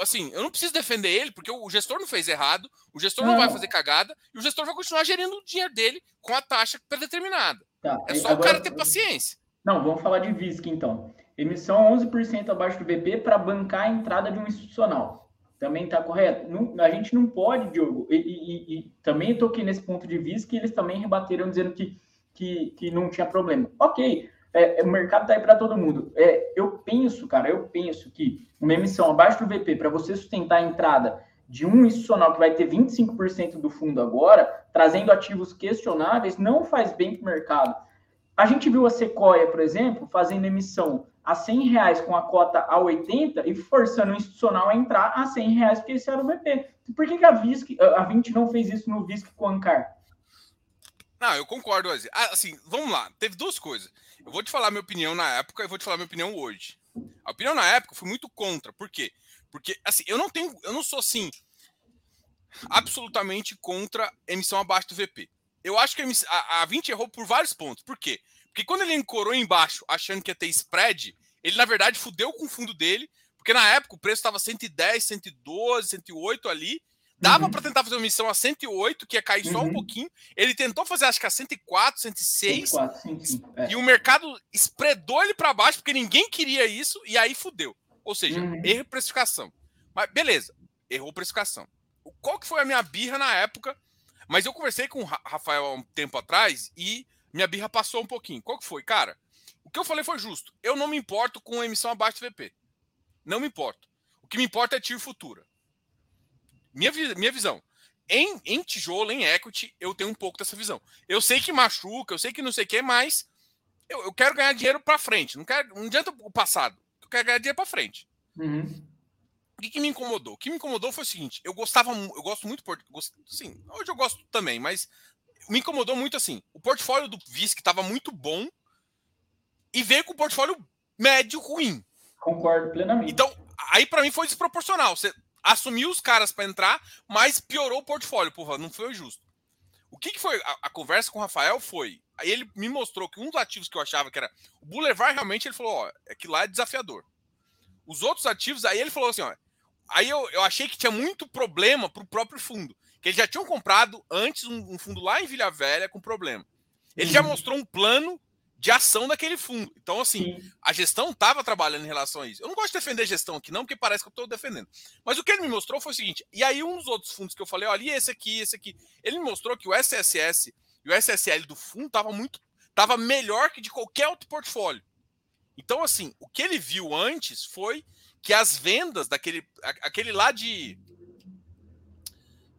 assim, eu não preciso defender ele, porque o gestor não fez errado, o gestor não, não vai fazer cagada, e o gestor vai continuar gerindo o dinheiro dele com a taxa predeterminada. Tá. É só Agora, o cara ter paciência. Não, vamos falar de VISC então. Emissão 11% abaixo do VP para bancar a entrada de um institucional. Também está correto? Não, a gente não pode, Diogo, e, e, e também toquei nesse ponto de vista que eles também rebateram dizendo que, que, que não tinha problema. Ok, é, o mercado está aí para todo mundo. É, eu penso, cara, eu penso que uma emissão abaixo do VP para você sustentar a entrada de um institucional que vai ter 25% do fundo agora, trazendo ativos questionáveis, não faz bem para o mercado. A gente viu a Sequoia, por exemplo, fazendo emissão a 100 reais com a cota a 80 e forçando o institucional a entrar a 100 reais, porque esse era o BP. Por que, que a, VISC, a 20 não fez isso no VISC com o Ancar? Não, eu concordo, Assim, assim, vamos lá. Teve duas coisas. Eu vou te falar minha opinião na época e vou te falar minha opinião hoje. A opinião na época foi muito contra. Por quê? Porque, assim, eu não tenho. Eu não sou assim. Absolutamente contra emissão abaixo do VP. Eu acho que a, a 20 errou por vários pontos. Por quê? Porque quando ele encorou embaixo, achando que ia ter spread, ele na verdade fudeu com o fundo dele, porque na época o preço estava 110, 112, 108 ali. Dava uhum. para tentar fazer uma missão a 108, que ia cair uhum. só um uhum. pouquinho. Ele tentou fazer, acho que a 104, 106. 104, sim, sim. É. E o mercado espreadou ele para baixo, porque ninguém queria isso, e aí fudeu. Ou seja, uhum. erro precificação. Mas beleza, errou precificação. Qual que foi a minha birra na época mas eu conversei com o Rafael há um tempo atrás e minha birra passou um pouquinho. Qual que foi? Cara, o que eu falei foi justo. Eu não me importo com a emissão abaixo do VP. Não me importo. O que me importa é TIR futura. Minha, minha visão. Em, em tijolo, em equity, eu tenho um pouco dessa visão. Eu sei que machuca, eu sei que não sei o que, mas eu, eu quero ganhar dinheiro para frente. Não, quero, não adianta o passado. Eu quero ganhar dinheiro para frente. Uhum. O que, que, me incomodou? O que me incomodou foi o seguinte: eu gostava, eu gosto muito, gost, sim, hoje eu gosto também, mas me incomodou muito assim. O portfólio do VISC estava muito bom e veio com o portfólio médio ruim. Concordo plenamente. Então, aí para mim foi desproporcional. Você assumiu os caras para entrar, mas piorou o portfólio, porra, não foi justo. O que, que foi a, a, conversa com o Rafael foi, aí ele me mostrou que um dos ativos que eu achava que era o Boulevard realmente ele falou, ó, é que lá é desafiador. Os outros ativos, aí ele falou assim, ó, Aí eu, eu achei que tinha muito problema para o próprio fundo. Que eles já tinham comprado antes um, um, fundo lá em Vila Velha com problema. Ele uhum. já mostrou um plano de ação daquele fundo. Então, assim, Sim. a gestão estava trabalhando em relação a isso. Eu não gosto de defender a gestão aqui, não, porque parece que eu estou defendendo. Mas o que ele me mostrou foi o seguinte: e aí, um dos outros fundos que eu falei, olha, esse aqui, esse aqui. Ele me mostrou que o SSS e o SSL do fundo estava muito. estava melhor que de qualquer outro portfólio. Então, assim, o que ele viu antes foi que as vendas daquele aquele lá de,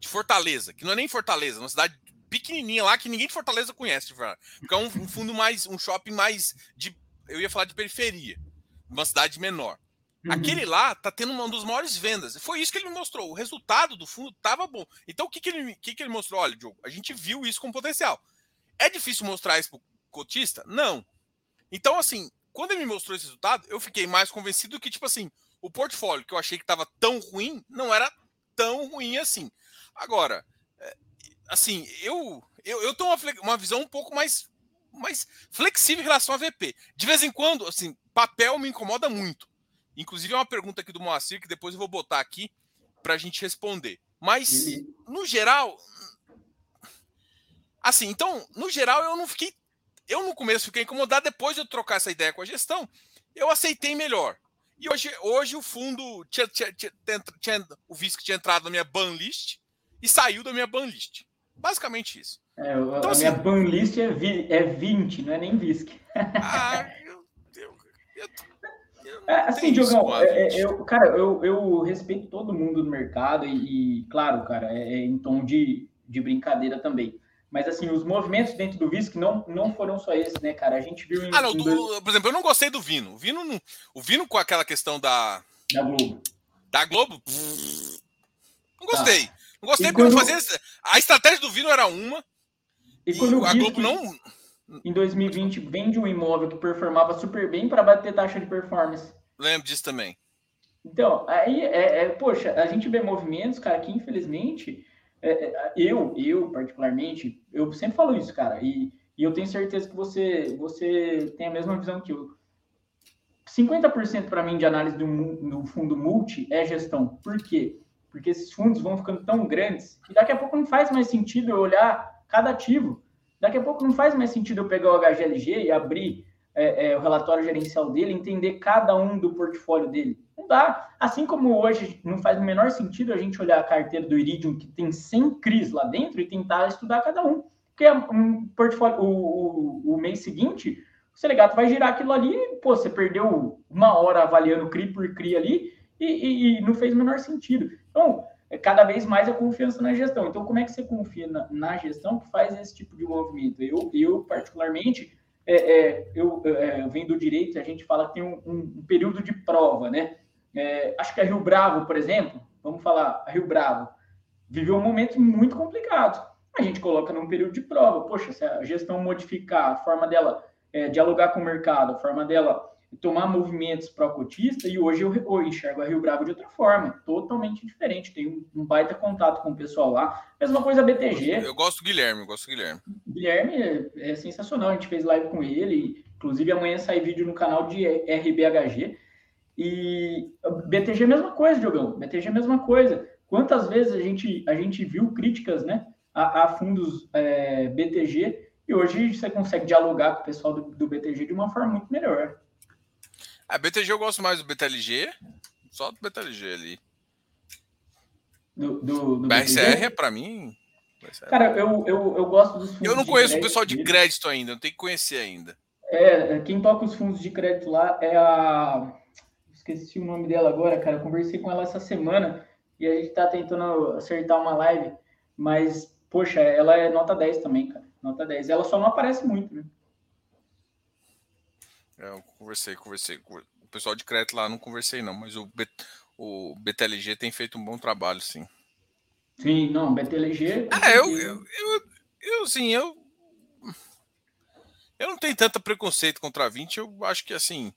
de Fortaleza, que não é nem Fortaleza, é uma cidade pequenininha lá que ninguém de Fortaleza conhece, porque é um, um, fundo mais, um shopping mais de, eu ia falar de periferia, uma cidade menor. Uhum. Aquele lá tá tendo uma das maiores vendas. Foi isso que ele me mostrou. O resultado do fundo tava bom. Então o que, que, ele, que, que ele mostrou? Olha, Diogo, a gente viu isso com potencial. É difícil mostrar isso pro cotista? Não. Então, assim, quando ele me mostrou esse resultado, eu fiquei mais convencido que, tipo assim, o portfólio que eu achei que estava tão ruim não era tão ruim assim. Agora, é, assim, eu eu, eu tenho uma, uma visão um pouco mais, mais flexível em relação a VP. De vez em quando, assim, papel me incomoda muito. Inclusive, é uma pergunta aqui do Moacir que depois eu vou botar aqui para a gente responder. Mas, no geral, assim, então, no geral, eu não fiquei. Eu no começo fiquei incomodado, depois de eu trocar essa ideia com a gestão, eu aceitei melhor. E hoje, hoje o fundo tinha, tinha, tinha, tinha o VISC tinha entrado na minha ban list e saiu da minha ban list. Basicamente isso. É, então, a assim, minha ban list é, vi, é 20, não é nem VISC. Ah, eu, eu, eu, eu é, assim, Diogão, é, é, eu, cara, eu, eu respeito todo mundo no mercado e, e claro, cara, é, é em tom de, de brincadeira também. Mas, assim, os movimentos dentro do VISC não, não foram só esses, né, cara? A gente viu em. Ah, não, do, dois... por exemplo, eu não gostei do Vino. O Vino, não, o Vino com aquela questão da. Da Globo. Da Globo. Não gostei. Tá. Não gostei porque quando... fazer. A estratégia do Vino era uma. E, e quando a Globo não. Em 2020, vende um imóvel que performava super bem para bater taxa de performance. Lembro disso também. Então, aí, é, é, poxa, a gente vê movimentos, cara, que infelizmente é, é, eu, eu particularmente, eu sempre falo isso, cara, e, e eu tenho certeza que você, você tem a mesma visão que eu. 50% para mim de análise do, do fundo multi é gestão. Por quê? Porque esses fundos vão ficando tão grandes que daqui a pouco não faz mais sentido eu olhar cada ativo. Daqui a pouco não faz mais sentido eu pegar o HGLG e abrir é, é, o relatório gerencial dele, entender cada um do portfólio dele. Não dá. Assim como hoje não faz o menor sentido a gente olhar a carteira do Iridium, que tem 100 CRIs lá dentro, e tentar estudar cada um. Porque é um portfólio, o, o, o mês seguinte, o Selegato vai girar aquilo ali, e, pô, você perdeu uma hora avaliando CRI por CRI ali, e, e, e não fez o menor sentido. Então, é cada vez mais a confiança na gestão. Então, como é que você confia na, na gestão que faz esse tipo de movimento? Eu, eu particularmente, é, é, eu, é, eu venho do direito, a gente fala que tem um, um, período de prova, né? É, acho que a Rio Bravo, por exemplo, vamos falar, a Rio Bravo, viveu um momento muito complicado. A gente coloca num período de prova. Poxa, se a gestão modificar a forma dela é, dialogar com o mercado, a forma dela tomar movimentos para o cotista, e hoje eu, eu, enxergo a Rio Bravo de outra forma, totalmente diferente. Tem um, baita contato com o pessoal lá. Mesma coisa a BTG. Eu gosto do Guilherme, eu gosto do Guilherme. Guilherme é, é sensacional, a gente fez live com ele, inclusive amanhã sai vídeo no canal de RBHG. E BTG é a mesma coisa, Diogão. BTG é a mesma coisa. Quantas vezes a gente, a gente viu críticas né, a, a fundos é, BTG e hoje você consegue dialogar com o pessoal do, do BTG de uma forma muito melhor. A é, BTG eu gosto mais do BTLG, só do BTLG ali. Do, do, do BRCR é para mim. Cara, eu, eu, eu gosto dos fundos. Eu não conheço o pessoal de crédito ainda, eu tenho que conhecer ainda. É, quem toca os fundos de crédito lá é a. Esqueci o nome dela agora, cara. Eu conversei com ela essa semana e a gente tá tentando acertar uma live, mas, poxa, ela é nota 10 também, cara. Nota 10. Ela só não aparece muito, né? É, eu conversei, conversei. O pessoal de crédito lá não conversei, não, mas o, B, o BTLG tem feito um bom trabalho, sim. Sim, não, BTLG. É, eu, eu, eu, eu, sim, eu. Eu não tenho tanto preconceito contra a 20, eu acho que assim.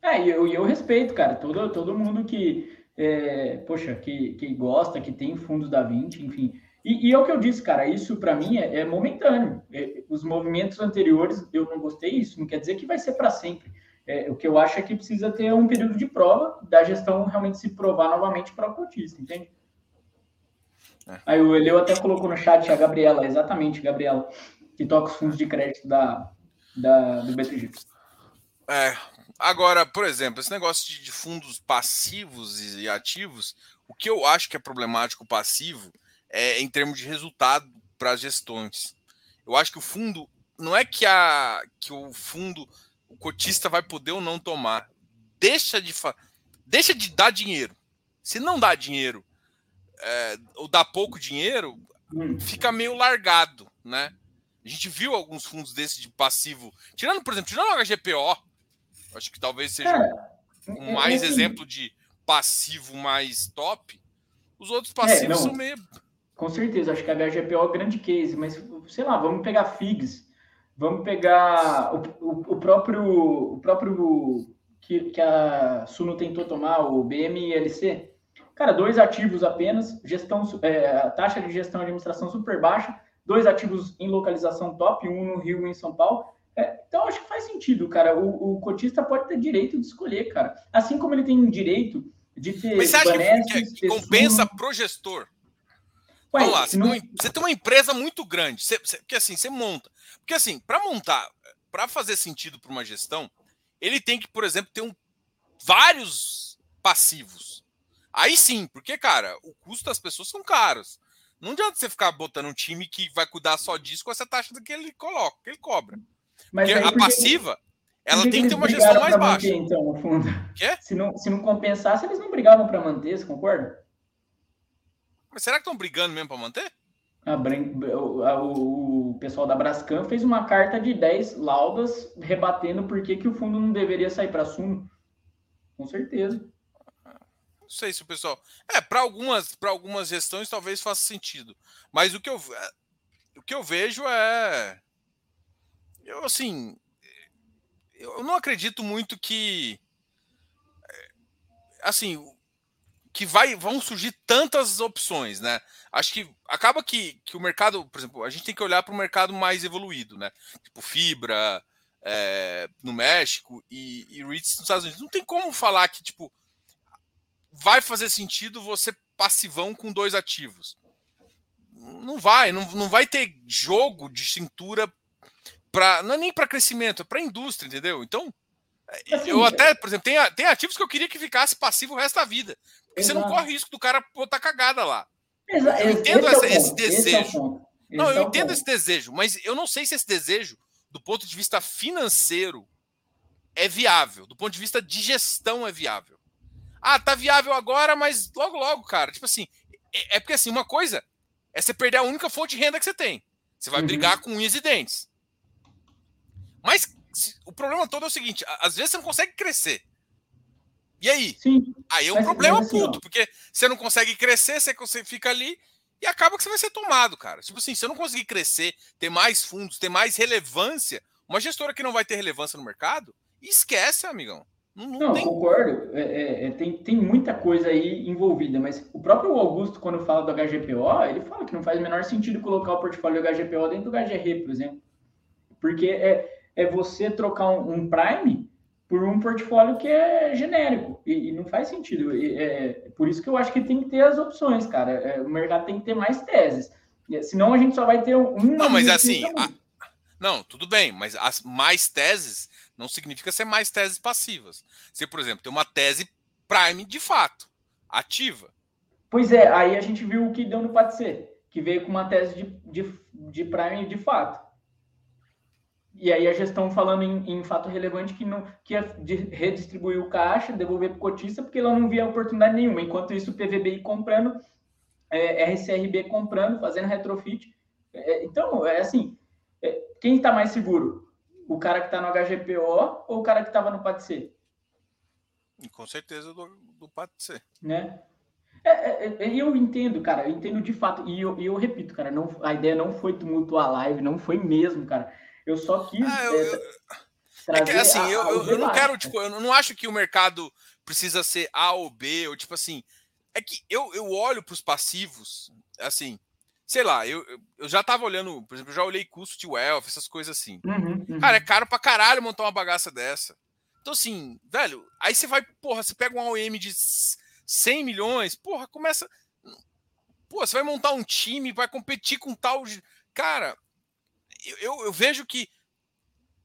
É, e eu, eu respeito, cara, todo, todo mundo que, é, poxa, que, que gosta, que tem fundos da 20, enfim. E, e é o que eu disse, cara, isso para mim é, é momentâneo. É, os movimentos anteriores eu não gostei, isso não quer dizer que vai ser para sempre. É, o que eu acho é que precisa ter um período de prova da gestão realmente se provar novamente para o cotista, entende? É. Aí o Eleu até colocou no chat a Gabriela, exatamente, Gabriela, que toca os fundos de crédito da, da, do BTG. É, agora, por exemplo, esse negócio de, de fundos passivos e ativos, o que eu acho que é problemático passivo é, em termos de resultado para as gestões. Eu acho que o fundo não é que a que o fundo o cotista vai poder ou não tomar. Deixa de fa... deixa de dar dinheiro. Se não dá dinheiro é, ou dá pouco dinheiro, hum. fica meio largado, né? A gente viu alguns fundos desses de passivo, tirando, por exemplo, tirando o HGPO, acho que talvez seja é, um mais é, exemplo de passivo mais top. Os outros é, passivos são meio com certeza, acho que a HGPO é o grande case, mas sei lá, vamos pegar FIGS, vamos pegar o, o, o próprio, o próprio que, que a Suno tentou tomar, o BMLC. Cara, dois ativos apenas, gestão, é, taxa de gestão e administração super baixa, dois ativos em localização top, um no Rio e um em São Paulo. É, então, acho que faz sentido, cara. O, o, cotista pode ter direito de escolher, cara. Assim como ele tem direito de ter. Mas você acha que, que compensa pro gestor? Ué, você, não... tem uma, você, tem uma, empresa muito grande, você, você, porque assim, você monta. Porque assim, para montar, para fazer sentido para uma gestão, ele tem que, por exemplo, ter um, vários passivos. Aí sim, porque, cara, o custo das pessoas são caros. Não adianta você ficar botando um time que vai cuidar só disso com essa taxa que ele coloca, que ele cobra. Mas porque a passiva, ela tem que ter uma gestão mais baixa. Manter, então, no fundo. Quê? Se não, se não compensasse, eles não brigavam para manter, você concorda? Mas será que estão brigando mesmo para manter? A, o, o, pessoal da Brascan fez uma carta de 10 laudas rebatendo por que, que o fundo não deveria sair para Suno. Com certeza. Não sei se o pessoal. É, para algumas, algumas gestões talvez faça sentido. Mas o que eu, o que eu vejo é. Eu, assim. Eu não acredito muito que. Assim, que vai, vão surgir tantas opções, né? Acho que acaba que, que o mercado, por exemplo, a gente tem que olhar para o mercado mais evoluído, né? Tipo fibra é, no México e, e REITs nos Estados Unidos. Não tem como falar que, tipo, vai fazer sentido você passivão com dois ativos. Não vai, não, não vai ter jogo de cintura Pra, não é nem para crescimento, é para indústria, entendeu? Então, assim, eu até, por exemplo, tem, tem ativos que eu queria que ficasse passivo o resto da vida. Porque exato. você não corre risco do cara botar cagada lá. Exato. Eu entendo esse, essa, é esse desejo. É não, eu é entendo esse desejo, mas eu não sei se esse desejo, do ponto de vista financeiro, é viável. Do ponto de vista de gestão, é viável. Ah, tá viável agora, mas logo, logo, cara. Tipo assim, é, é porque assim, uma coisa é você perder a única fonte de renda que você tem. Você vai uhum. brigar com unhas e dentes. Mas o problema todo é o seguinte: às vezes você não consegue crescer. E aí? Sim. Aí é um problema assim, puto, porque você não consegue crescer, você fica ali e acaba que você vai ser tomado, cara. Tipo assim, se eu não conseguir crescer, ter mais fundos, ter mais relevância, uma gestora que não vai ter relevância no mercado, esquece, amigão. Não, não, não tem... concordo. É, é, é, tem, tem muita coisa aí envolvida, mas o próprio Augusto, quando fala do HGPO, ele fala que não faz o menor sentido colocar o portfólio do HGPO dentro do HGR, por exemplo. Porque é, é você trocar um, um Prime por um portfólio que é genérico e, e não faz sentido. E, é, por isso que eu acho que tem que ter as opções, cara. É, o mercado tem que ter mais teses. Senão a gente só vai ter um. Não, mas assim. A... Não, tudo bem, mas as mais teses não significa ser mais teses passivas. Você, por exemplo, tem uma tese Prime de fato, ativa. Pois é, aí a gente viu o que deu no PATC, que veio com uma tese de, de, de Prime de fato. E aí a gestão falando em, em fato relevante que não que redistribuir o caixa, devolver para o cotista, porque ela não via oportunidade nenhuma. Enquanto isso, o PVBI comprando, é, RCRB comprando, fazendo retrofit. É, então, é assim, é, quem está mais seguro? O cara que está no HGPO ou o cara que estava no PATC? Com certeza do, do PATC. Né? É, é, é, eu entendo, cara, eu entendo de fato, e eu, eu repito, cara, não, a ideia não foi tumultuar a live, não foi mesmo, cara. Eu só quis. Ah, eu, eu... É que, assim, a, eu, eu, eu não quero, tipo, eu não acho que o mercado precisa ser A ou B, ou tipo assim. É que eu, eu olho para os passivos, assim, sei lá, eu, eu já tava olhando, por exemplo, eu já olhei custo de wealth, essas coisas assim. Uhum, uhum. Cara, é caro pra caralho montar uma bagaça dessa. Então, assim, velho, aí você vai, porra, você pega um OM de 100 milhões, porra, começa. Pô, você vai montar um time, vai competir com tal. Cara, eu, eu vejo que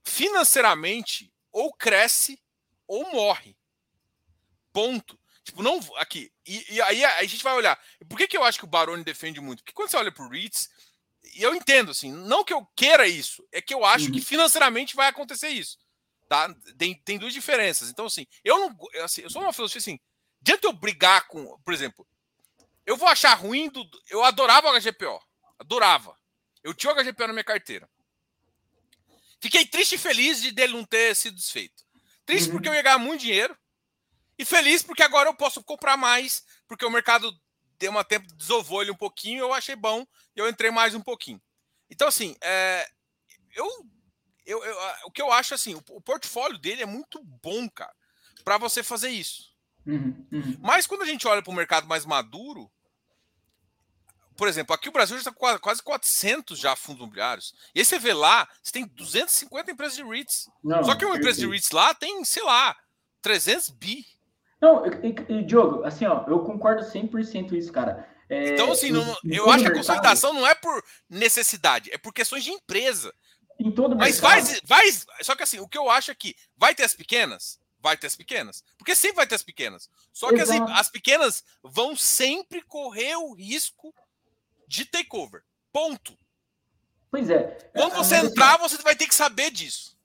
financeiramente ou cresce ou morre. Ponto. Tipo, não. Aqui. E, e, aí a gente vai olhar. Por que, que eu acho que o Baroni defende muito? Porque quando você olha pro REITs, e eu entendo, assim, não que eu queira isso, é que eu acho uhum. que financeiramente vai acontecer isso. Tá? Tem, tem duas diferenças. Então, assim, eu não. Assim, eu sou uma filosofia assim. Diante eu brigar com. Por exemplo, eu vou achar ruim do. Eu adorava o HGPO. Adorava. Eu tinha o HGPO na minha carteira. Fiquei triste e feliz de dele não ter sido desfeito. Triste uhum. porque eu ia ganhar muito dinheiro. E feliz porque agora eu posso comprar mais, porque o mercado deu uma tempo, desovou ele um pouquinho, eu achei bom e eu entrei mais um pouquinho. Então, assim, é, eu, eu, eu, o que eu acho assim, o, o portfólio dele é muito bom, cara, para você fazer isso. Uhum, uhum. Mas quando a gente olha para o mercado mais maduro, por exemplo, aqui o Brasil já está com quase 400 já fundos imobiliários. E aí você vê lá, você tem 250 empresas de REITs. Não, Só que uma empresa de REITs lá tem, sei lá, 300 bi. Não, e, e, Diogo, assim, ó, eu concordo 100% isso, cara. É, então, assim, não, eu acho que a consolidação não é por necessidade, é por questões de empresa. Em todo Mas vai, vai. Só que assim, o que eu acho é que vai ter as pequenas, vai ter as pequenas. Porque sempre vai ter as pequenas. Só que assim, as pequenas vão sempre correr o risco de takeover. Ponto. Pois é. Quando você entrar, você vai ter que saber disso.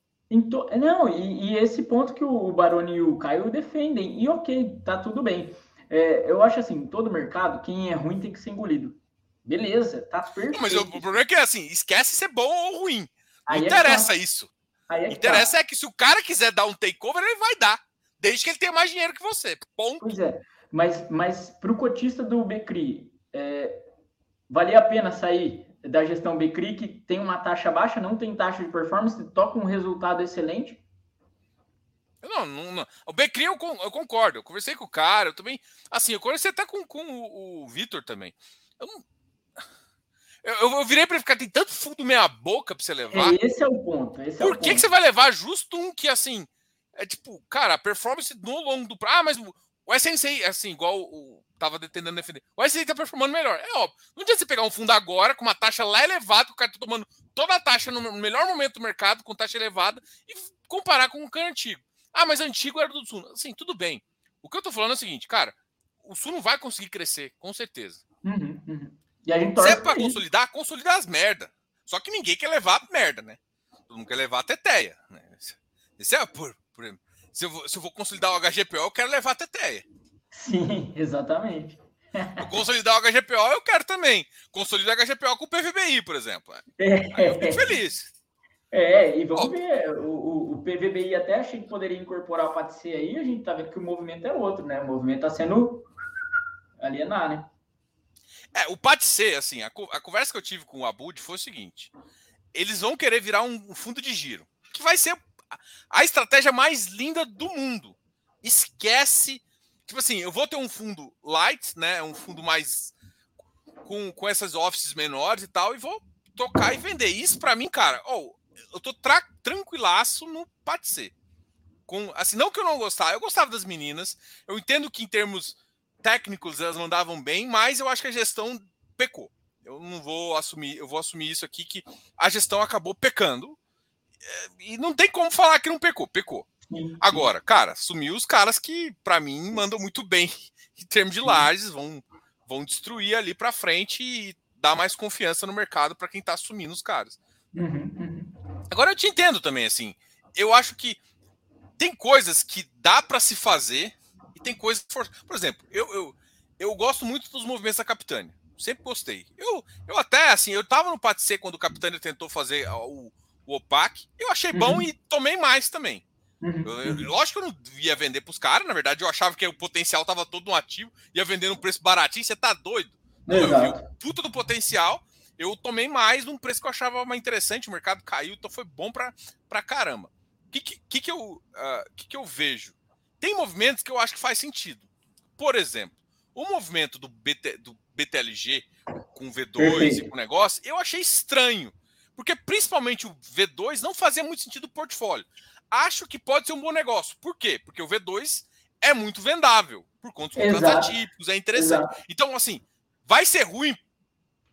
To... Não, e, e, esse ponto que o Baroni e o Caio defendem, e ok, tá tudo bem. É, eu acho assim, todo mercado, quem é ruim tem que ser engolido. Beleza, tá perfeito. Mas o, problema é que assim, esquece ser bom ou ruim. Não Aí é interessa é isso. Aí é interessa tá. é que se o cara quiser dar um takeover, ele vai dar. Desde que ele tenha mais dinheiro que você. Ponto. Pois é. Mas, mas para o cotista do Becri, é, valia a pena sair da gestão Becri, que tem uma taxa baixa, não tem taxa de performance, toca um resultado excelente? Não, não, não. O Becri eu, eu, concordo. Eu conversei com o cara, eu também. Assim, eu conversei até com, com o, o Vitor também. Eu, não, eu, eu virei para ficar, tem tanto fundo meia boca para você levar. É, esse é o ponto. Por é o que, ponto. que você vai levar justo um que, assim, é tipo, cara, a performance no longo do prazo. Ah, mas o SNC, assim, igual o, tava tentando defender. O SNC tá performando melhor. É óbvio. Não adianta você pegar um fundo agora com uma taxa lá elevada, que o cara tá tomando toda a taxa no melhor momento do mercado, com taxa elevada, e comparar com o é antigo. Ah, mas antigo era do Sul. Sim, tudo bem. O que eu tô falando é o seguinte, cara, o Sul não vai conseguir crescer, com certeza. Uhum, uhum. E a gente Se é pra consolidar, consolidar as merda. Só que ninguém quer levar merda, né? Todo mundo quer levar a teteia. Né? Esse é por, por se, eu vou, se eu vou consolidar o HGPO, eu quero levar a teteia. Sim, exatamente. Eu consolidar o HGPO, eu quero também. Consolidar o HGPO com o PVBI, por exemplo. É. Aí eu fico feliz. É, e vamos ver. O, o, o, PVBI até achei que poderia incorporar o PATC aí, a gente tá vendo que o movimento é outro, né? O movimento tá sendo alienar, né? É, o PATC, assim, a, a conversa que eu tive com o Abud foi o seguinte: eles vão querer virar um, um fundo de giro, que vai ser a estratégia mais linda do mundo. Esquece tipo assim, eu vou ter um fundo light, né? Um fundo mais com, com essas offices menores e tal, e vou tocar e vender. Isso para mim, cara, oh, eu tô tra tranquilaço no Patse. Com, assim, não que eu não gostava, eu gostava das meninas. Eu entendo que em termos técnicos elas mandavam bem, mas eu acho que a gestão pecou. Eu não vou assumir, eu vou assumir isso aqui que a gestão acabou pecando. É, e não tem como falar que não pecou, pecou. Agora, cara, sumiu os caras que, para mim, mandam muito bem em termos de lajes, vão, vão destruir ali para frente e dar mais confiança no mercado para quem tá assumindo os caras. Uhum, uhum. Agora eu te entendo também, assim. Eu acho que tem coisas que dá para se fazer e tem coisas que for... Por exemplo, eu, eu, eu gosto muito dos movimentos da Capitânia. Sempre gostei. Eu, eu até, assim, eu tava no Patc quando o Capitânia tentou fazer o, o OPAC. Eu achei bom uhum. e tomei mais também. Uhum. Eu, lógico que eu não ia vender para os caras, na verdade eu achava que o potencial estava todo no ativo, ia vender num preço baratinho, você tá doido. Não, eu vi o puta do potencial, eu tomei mais num preço que eu achava mais interessante, o mercado caiu, então foi bom para caramba. O que, que, que, eu, uh, que, que eu vejo? Tem movimentos que eu acho que faz sentido. Por exemplo, o movimento do, BT, do BTLG com V2 Perfeito. e com negócio, eu achei estranho. Porque principalmente o V2 não fazia muito sentido no portfólio acho que pode ser um bom negócio. Por quê? Porque o V2 é muito vendável, por conta dos contratos atípicos, é interessante. Exato. Então, assim, vai ser ruim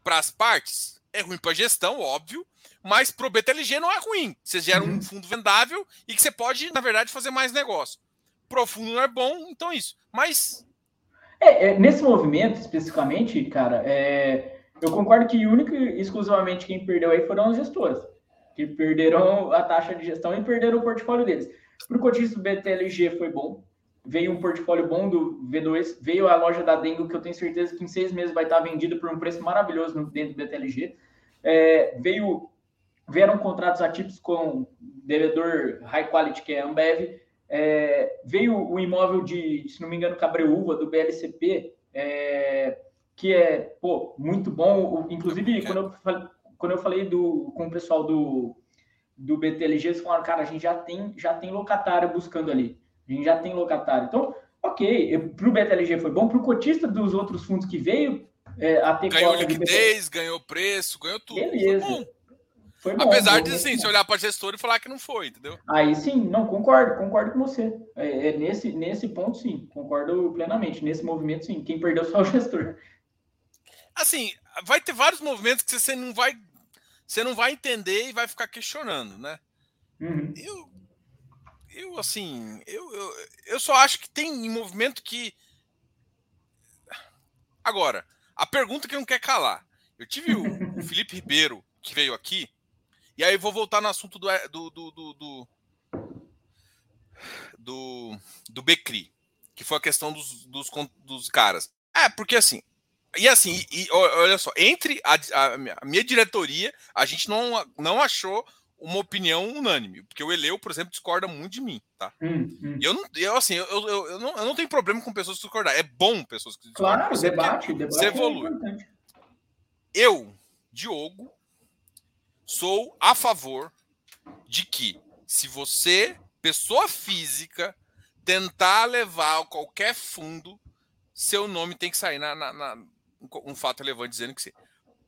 para as partes? É ruim para a gestão, óbvio, mas para o BTLG não é ruim. Você gera uhum. um fundo vendável e que você pode, na verdade, fazer mais negócio. Pro fundo não é bom, então é isso. Mas. É, é, nesse movimento, especificamente, cara, é, eu concordo que único e exclusivamente quem perdeu aí foram as gestoras que perderam a taxa de gestão e perderam o portfólio deles. Para o cotista do BTLG foi bom, veio um portfólio bom do V2, veio a loja da Dengo, que eu tenho certeza que em seis meses vai estar vendida por um preço maravilhoso dentro do BTLG. É, veio, vieram contratos atípicos com devedor high quality, que é Ambev. É, veio o imóvel de, se não me engano, Cabreúva, do BLCP, é, que é pô, muito bom. Inclusive, quando eu falei quando eu falei do, com o pessoal do, do BTLG, eles falaram, cara, a gente já tem, já tem locatário buscando ali. A gente já tem locatário. Então, ok, para o BTLG foi bom, para o cotista dos outros fundos que veio, é, a ter Ganhou liquidez, ganhou preço, ganhou tudo. Beleza. Foi bom. Foi bom, Apesar de, assim, se olhar para gestor e falar que não foi, entendeu? Aí sim, não, concordo, concordo com você. É, é, nesse, nesse ponto, sim, concordo plenamente. Nesse movimento, sim, quem perdeu só o gestor. Assim, vai ter vários movimentos que você não vai você não vai entender e vai ficar questionando, né? Uhum. Eu, eu assim, eu, eu, eu só acho que tem movimento que. Agora, a pergunta que não quer calar. Eu tive o, o Felipe Ribeiro, que veio aqui, e aí vou voltar no assunto do, do, do, do, do, do, do Becri, que foi a questão dos, dos, dos caras. É, porque assim, e assim, e, olha só, entre a, a, a, minha diretoria, a gente não, não achou uma opinião unânime, porque o Eleu, por exemplo, discorda muito de mim, tá? Hum, hum. E eu não, eu, assim, eu, eu, eu, não, eu não tenho problema com pessoas que discordar. É bom pessoas que discordam. Claro, debate, debate. Você é evolui. É eu, Diogo, sou a favor de que, se você, pessoa física, tentar levar qualquer fundo, seu nome tem que sair na, na, na um fato relevante dizendo que sim.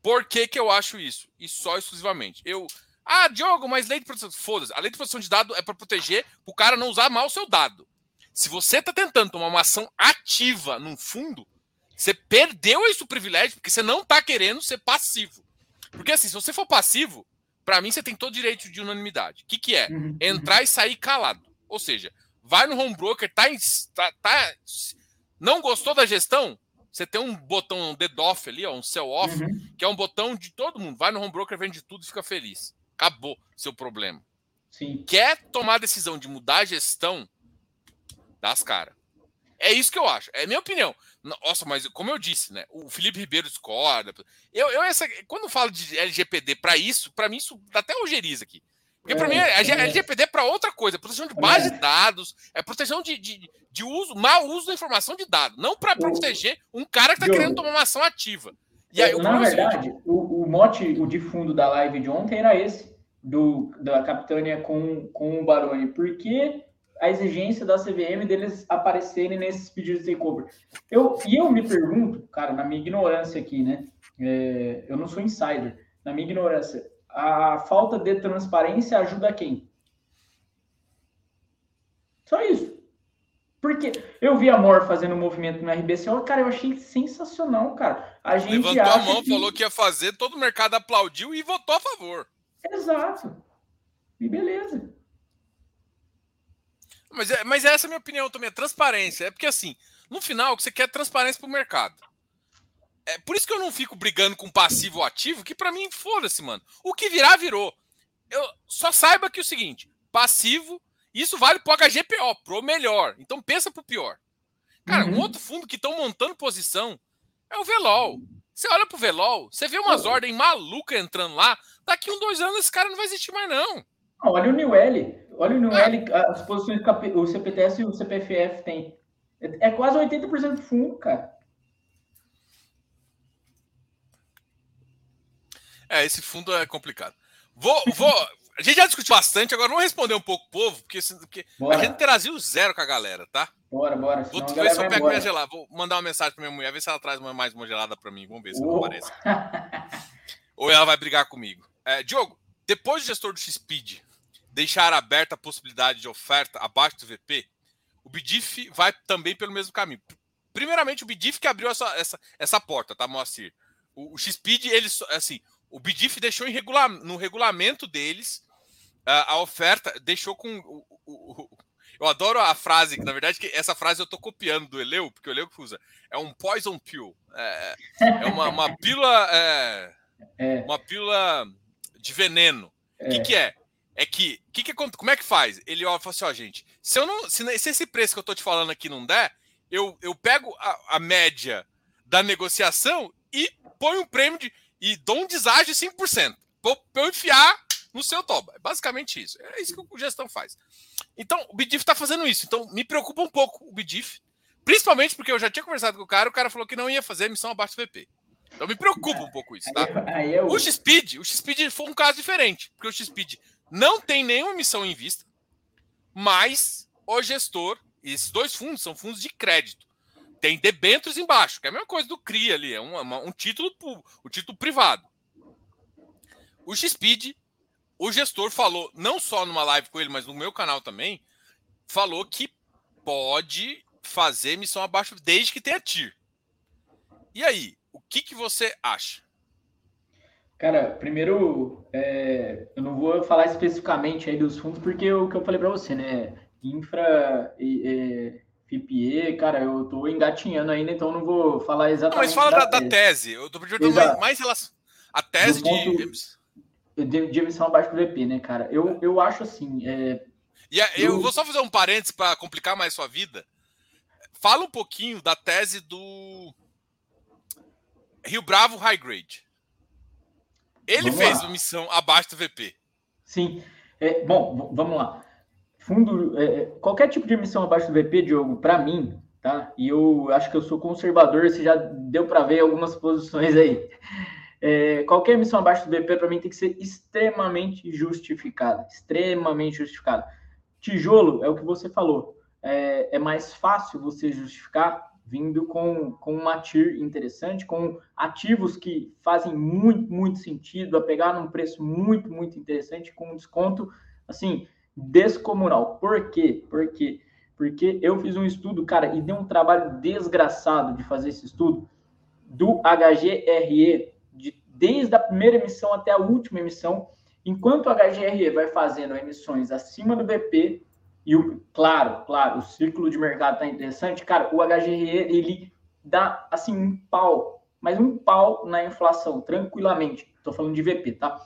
Por que, que eu acho isso? E só exclusivamente. Eu. Ah, Diogo, mas lei de proteção. Foda-se. A lei de proteção de dado é para proteger o cara não usar mal o seu dado. Se você está tentando tomar uma ação ativa num fundo, você perdeu esse privilégio porque você não está querendo ser passivo. Porque assim, se você for passivo, para mim você tem todo direito de unanimidade. O que, que é? Uhum. Entrar e sair calado. Ou seja, vai no home broker, tá, tá, tá não gostou da gestão? Você tem um botão um dead off ali, ó, um sell off, uhum. que é um botão de todo mundo. Vai no home broker, vende tudo e fica feliz. Acabou seu problema. Sim. Quer tomar a decisão de mudar a gestão? Das caras. É isso que eu acho. É minha opinião. Nossa, mas como eu disse, né? O Felipe Ribeiro discorda. Eu, eu essa, quando eu falo de LGPD para isso, para mim isso dá até ojeriza aqui. Porque para é, mim a é, LGPD é para outra coisa, é proteção de base é. de dados, é proteção de, de, de, uso, mau uso da informação de dados, não para proteger um cara que está querendo tomar uma ação ativa. E aí, Na verdade, o, o mote, o de fundo da live de ontem era esse, do, da Capitânia com, com o Baroni, porque a exigência da CVM deles aparecerem nesses pedidos de takeover. Eu, e eu me pergunto, cara, na minha ignorância aqui, né? É, eu não sou insider. Na minha ignorância, a falta de transparência ajuda quem? Só isso. Porque eu vi a Mor fazendo um movimento no RBCO, cara, eu achei sensacional, cara. A gente Levantou a mão, que... falou que ia fazer, todo o mercado aplaudiu e votou a favor. Exato. E beleza. Mas, é, mas essa é a minha opinião também, é transparência. É porque assim, no final, o que você quer é transparência para o mercado. É por isso que eu não fico brigando com passivo ou ativo, que para mim, foda-se, mano. O que virar, virou. Eu só saiba que é o seguinte: passivo, isso vale pro HGPO, pro melhor. Então pensa pro pior. Cara, uhum. um outro fundo que estão montando posição é o Velol. Você olha pro Velol, você vê umas ordens malucas entrando lá. Daqui um, dois anos esse cara não vai existir mais, não. Olha o New L. Olha o New L, as posições que o CPTS e o CPFF tem. É quase 80% do fundo, cara. É, esse fundo é complicado. Vou, vou. A gente já discutiu bastante, agora vamos responder um pouco o povo, porque, porque a gente interagiu zero com a galera, tá? Bora, bora. Vou ver se eu pego minha gelada. Vou mandar uma mensagem pra minha mulher, ver se ela traz mais uma gelada pra mim. Vamos ver se ela aparece. Ou ela vai brigar comigo. É, Diogo, depois do gestor do XPeed deixar aberta a possibilidade de oferta abaixo do VP, o BDIF vai também pelo mesmo caminho. Primeiramente, o BDIF que abriu essa, essa, essa porta, tá, Moacir? O, o XPeed, ele, assim, o BDIF deixou regula no regulamento deles a, a oferta, deixou com. O, o, eu adoro a frase, que na verdade que essa frase eu tô copiando do Eleu, porque o Eleu que usa. É um poison pill. É, é uma, uma pílula. É, é. Uma pílula de veneno. O que, que é? é que, que, que como é que faz? Ele ó, fala assim, ó, gente, se eu não, se, se, esse preço que eu tô te falando aqui não der, eu, eu pego a, a média da negociação e ponho um prêmio de, e dou um deságio de 5%, para eu enfiar no seu toba. É basicamente isso. É isso que o gestão faz. Então, o Bidif está fazendo isso. Então, me preocupa um pouco o Bidif, principalmente porque eu já tinha conversado com o cara, o cara falou que não ia fazer emissão abaixo do VP. Então me preocupa um pouco isso, tá? O X-Speed, o X-Speed foi um caso diferente, porque o X-Speed não tem nenhuma missão em vista, mas o gestor, esses dois fundos são fundos de crédito. Tem debêntures embaixo, que é a mesma coisa do CRI ali, é um, um título, um título privado. O XPID, o gestor falou, não só numa live com ele, mas no meu canal também, falou que pode fazer missão abaixo desde que tenha TIR. E aí, o que, que você acha? Cara, primeiro, é, eu não vou falar especificamente aí dos fundos, porque o que eu falei para você, né? Infra é, FIPE, cara, eu tô engatinhando ainda, então não vou falar exatamente. Não, mas fala da, da, tese. da tese. Eu tô pedindo mais, mais relação. A tese de... de, de emissão abaixo do VP, né, cara? Eu, eu acho assim. É, e a, eu... eu vou só fazer um parênteses para complicar mais sua vida. Fala um pouquinho da tese do Rio Bravo High Grade. Ele vamos fez lá. uma missão abaixo do VP. Sim. É, bom, vamos lá. Fundo, é, é, qualquer tipo de emissão abaixo do VP, Diogo, para mim, tá? E eu acho que eu sou conservador, você já deu para ver algumas posições aí. É, qualquer emissão abaixo do VP, para mim, tem que ser extremamente justificada. Extremamente justificada. Tijolo é o que você falou. É, é mais fácil você justificar vindo com, com uma TIR interessante, com ativos que fazem muito, muito sentido, a pegar num preço muito, muito interessante, com um desconto, assim, descomunal. Por quê? Por quê? Porque eu fiz um estudo, cara, e deu um trabalho desgraçado de fazer esse estudo do HGRE, de, desde a primeira emissão até a última emissão, Enquanto o HGRE vai fazendo emissões acima do BP, e o, claro, claro, o círculo de mercado está interessante, cara, o HGRE, ele dá, assim, um pau, mas um pau na inflação, tranquilamente. Estou falando de VP, tá?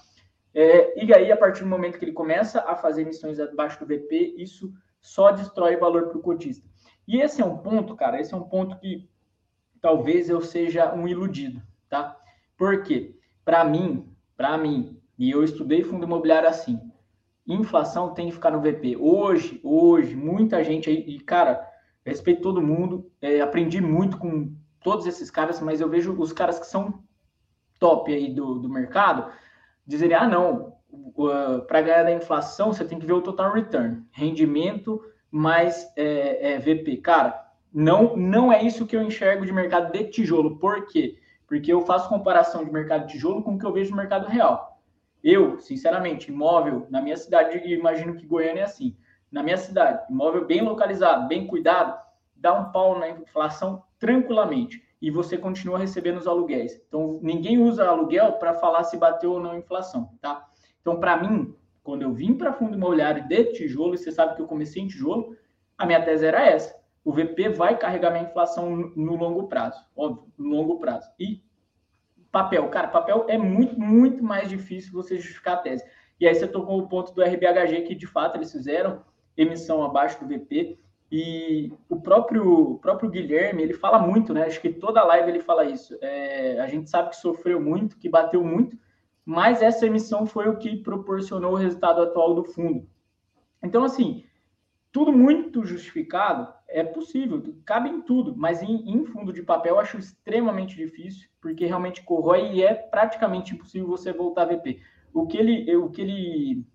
É, e aí, a partir do momento que ele começa a fazer emissões abaixo do VP, isso só destrói valor para o cotista. E esse é um ponto, cara, esse é um ponto que talvez eu seja um iludido, tá? Por quê? Para mim, para mim, e eu estudei fundo imobiliário assim, inflação tem que ficar no VP. Hoje, hoje, muita gente aí, e cara, respeito todo mundo, é, aprendi muito com todos esses caras, mas eu vejo os caras que são top aí do, do mercado dizerem, ah, não, uh, para ganhar da inflação você tem que ver o total return, rendimento mais é, é, VP. Cara, não, não é isso que eu enxergo de mercado de tijolo. Por quê? Porque eu faço comparação de mercado de tijolo com o que eu vejo no mercado real. Eu, sinceramente, imóvel na minha cidade, imagino que Goiânia é assim. Na minha cidade, imóvel bem localizado, bem cuidado, dá um pau na inflação tranquilamente e você continua recebendo os aluguéis. Então, ninguém usa aluguel para falar se bateu ou não a inflação, tá? Então, para mim, quando eu vim para fundo imobiliário de tijolo, e você sabe que eu comecei em tijolo, a minha tese era essa. O VP vai carregar minha inflação no longo prazo, óbvio, no longo prazo. E papel, cara, papel é muito, muito mais difícil você justificar a tese. E aí você tocou o ponto do RBHG, que de fato eles fizeram emissão abaixo do VP. E o próprio, o próprio Guilherme, ele fala muito, né? Acho que toda live ele fala isso. É, a gente sabe que sofreu muito, que bateu muito, mas essa emissão foi o que proporcionou o resultado atual do fundo. Então, assim, tudo muito justificado é possível, cabe em tudo, mas em, em fundo de papel eu acho extremamente difícil, porque realmente corrói e é praticamente impossível você voltar a VP. O que ele, o que ele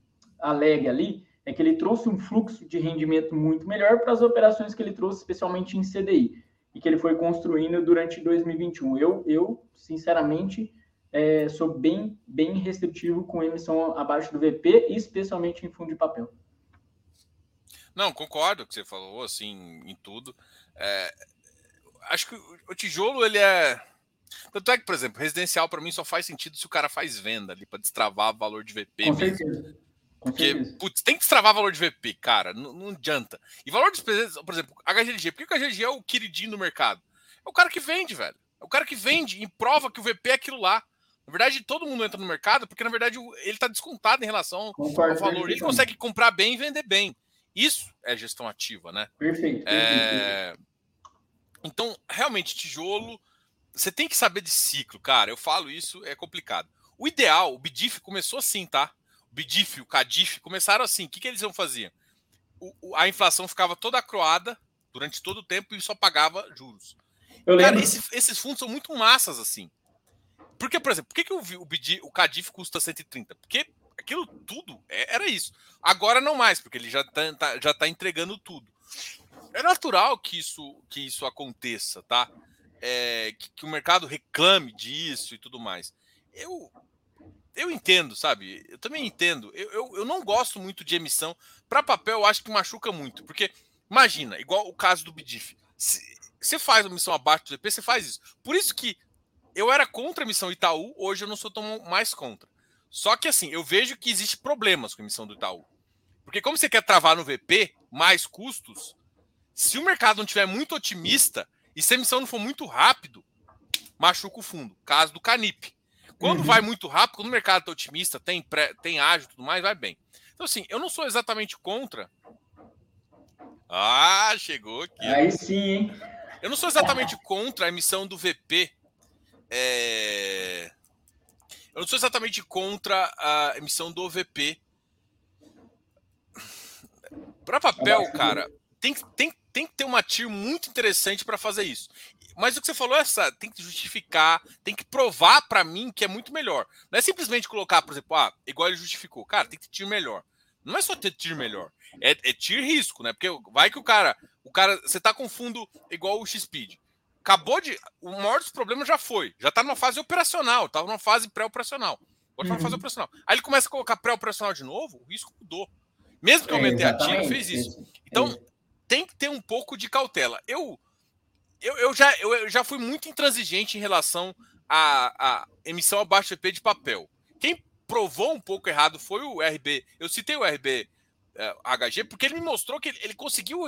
alega ali é que ele trouxe um fluxo de rendimento muito melhor para as operações que ele trouxe, especialmente em CDI, e que ele foi construindo durante 2021. Eu, eu sinceramente, é, sou bem, bem restritivo com emissão abaixo do VP, especialmente em fundo de papel. Não, concordo com o que você falou, assim, em tudo. É, acho que o tijolo, ele é. Tanto é que, por exemplo, residencial para mim só faz sentido se o cara faz venda ali para destravar valor de VP. Com mesmo. certeza. Porque, putz, tem que destravar valor de VP, cara. Não, não adianta. E valor de despesa, por exemplo, HGLG. Por que o HGLG é o queridinho do mercado? É o cara que vende, velho. É o cara que vende e prova que o VP é aquilo lá. Na verdade, todo mundo entra no mercado porque, na verdade, ele está descontado em relação Concordo, ao valor. Ele consegue comprar bem e vender bem. Isso é gestão ativa, né? Perfeito. É... Então, realmente, tijolo, você tem que saber de ciclo, cara. Eu falo isso, é complicado. O ideal, o BDIF começou assim, tá? O BDIF, o CADIF, começaram assim. O que, que eles iam fazer? O, o, a inflação ficava toda acroada durante todo o tempo e só pagava juros. Eu Cara, esse, esses fundos são muito massas assim. Porque, por exemplo, por que, que o, o, o CADIF custa 130? Porque aquilo tudo é, era isso. Agora não mais, porque ele já está tá, já tá entregando tudo. É natural que isso, que isso aconteça, tá? É, que, que, o mercado reclame disso e tudo mais. Eu, eu entendo, sabe? Eu também entendo. Eu, eu, eu não gosto muito de emissão. Para papel, eu acho que machuca muito. Porque, imagina, igual o caso do BDIF. Você faz uma emissão abaixo do DP, você faz isso. Por isso que eu era contra a emissão Itaú, hoje eu não sou tão mais contra. Só que, assim, eu vejo que existe problemas com a emissão do Itaú. Porque, como você quer travar no VP, mais custos, se o mercado não estiver muito otimista e se a emissão não for muito rápido, machuca o fundo. Caso do Canip. Quando uhum. vai muito rápido, quando o mercado está otimista, tem, pré, tem ágil e tudo mais, vai bem. Então, assim, eu não sou exatamente contra. Ah, chegou aqui. Aí sim, hein? Eu não sou exatamente contra a emissão do VP. É... Eu não sou exatamente contra a emissão do VP. Para papel, cara, tem, tem, tem que ter uma TIR muito interessante para fazer isso. Mas o que você falou é essa, tem que justificar, tem que provar para mim que é muito melhor. Não é simplesmente colocar, por exemplo, ah, igual ele justificou. Cara, tem que ter tiro melhor. Não é só ter tiro melhor, é, é tiro risco, né? Porque vai que o cara, o cara, você tá com fundo igual o X-Speed. Acabou de. O maior dos problemas já foi. Já tá numa fase operacional, tava numa fase pré-operacional. Agora tá uhum. fase operacional. Aí ele começa a colocar pré-operacional de novo, o risco mudou. Mesmo que eu é, a tira, fez isso. Então, é. tem que ter um pouco de cautela. Eu eu, eu, já, eu, eu, já fui muito intransigente em relação à, à emissão abaixo do EP de papel. Quem provou um pouco errado foi o RB. Eu citei o RB é, HG porque ele me mostrou que ele, ele conseguiu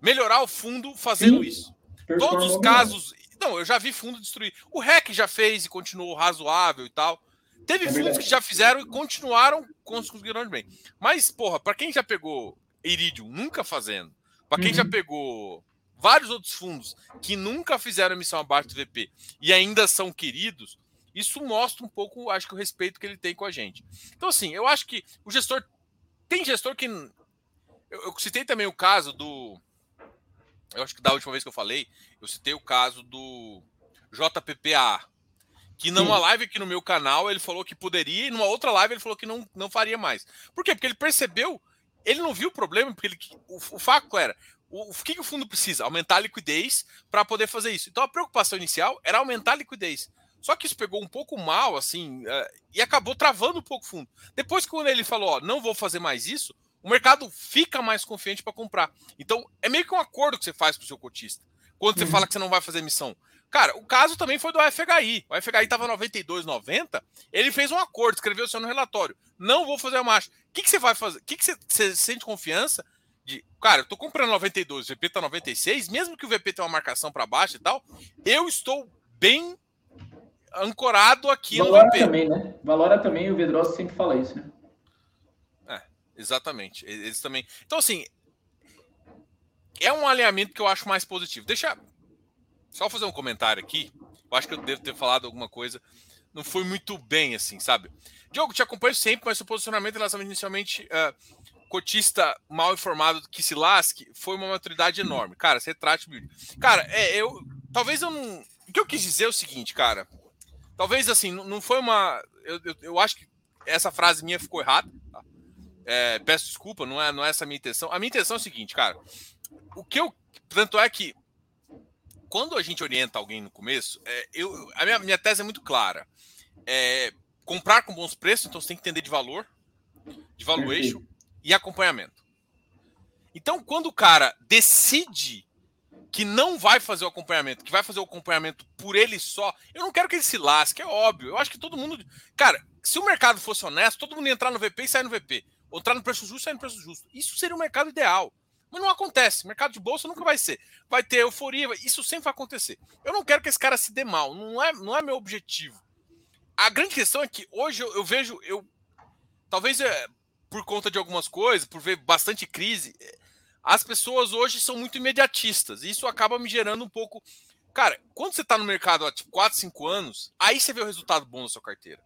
melhorar o fundo fazendo Sim, isso. Todos os casos. Não, eu já vi fundo destruir. O REC já fez e continuou razoável e tal. Teve é fundos que já fizeram e continuaram conseguindo bem. Mas, porra, para quem já pegou Iridium nunca fazendo, para quem uhum. já pegou vários outros fundos que nunca fizeram emissão abaixo do VP e ainda são queridos, isso mostra um pouco, acho que o respeito que ele tem com a gente. Então, assim, eu acho que o gestor. Tem gestor que. Eu, eu citei também o caso do. Eu acho que da última vez que eu falei, eu citei o caso do JPPA, que numa live aqui no meu canal ele falou que poderia, e numa outra live ele falou que não, não faria mais. Por quê? Porque ele percebeu, ele não viu o problema, porque ele, o, o fato era, o, o que, o fundo precisa? Aumentar a liquidez para poder fazer isso. Então a preocupação inicial era aumentar a liquidez. Só que isso pegou um pouco mal, assim, uh, e acabou travando um pouco o fundo. Depois, quando ele falou, ó, não vou fazer mais isso, o mercado fica mais confiante para comprar. Então, é meio que um acordo que você faz com o seu cotista. Quando você uhum. fala que você não vai fazer emissão. Cara, o caso também foi do FHI. O FHI estava 92,90. Ele fez um acordo, escreveu o seu no relatório. Não vou fazer a marcha. O que, que você vai fazer? O que, que você, você sente confiança de. Cara, eu tô comprando 92, o VP tá 96, mesmo que o VP tenha uma marcação para baixo e tal, eu estou bem ancorado aqui Valora no VP. também, né? Valora também, o Vedroso sempre fala isso, né? É, exatamente. Eles também. Então, assim, é um alinhamento que eu acho mais positivo. Deixa só fazer um comentário aqui. Eu acho que eu devo ter falado alguma coisa. Não foi muito bem, assim, sabe? Diogo, te acompanho sempre, mas seu posicionamento em relação inicialmente uh, cotista mal informado que se lasque foi uma maturidade enorme. Cara, você trate. Cara, é, eu. Talvez eu não. O que eu quis dizer é o seguinte, cara. Talvez assim, não foi uma. Eu, eu, eu acho que essa frase minha ficou errada. Tá? É, peço desculpa, não é, não é essa a minha intenção. A minha intenção é o seguinte, cara. O que eu. Tanto é que quando a gente orienta alguém no começo, é, eu, a minha, minha tese é muito clara. É, comprar com bons preços, então você tem que entender de valor, de valuation e acompanhamento. Então, quando o cara decide que não vai fazer o acompanhamento, que vai fazer o acompanhamento por ele só, eu não quero que ele se lasque, é óbvio. Eu acho que todo mundo. Cara, se o mercado fosse honesto, todo mundo ia entrar no VP e sair no VP. Ou entrar no preço justo e sair no preço justo. Isso seria o mercado ideal. Mas não acontece. Mercado de bolsa nunca vai ser. Vai ter euforia, isso sempre vai acontecer. Eu não quero que esse cara se dê mal. Não é, não é meu objetivo. A grande questão é que hoje eu, eu vejo. Eu, talvez é, por conta de algumas coisas, por ver bastante crise, as pessoas hoje são muito imediatistas. E isso acaba me gerando um pouco. Cara, quando você está no mercado há tipo, 4, 5 anos, aí você vê o resultado bom da sua carteira.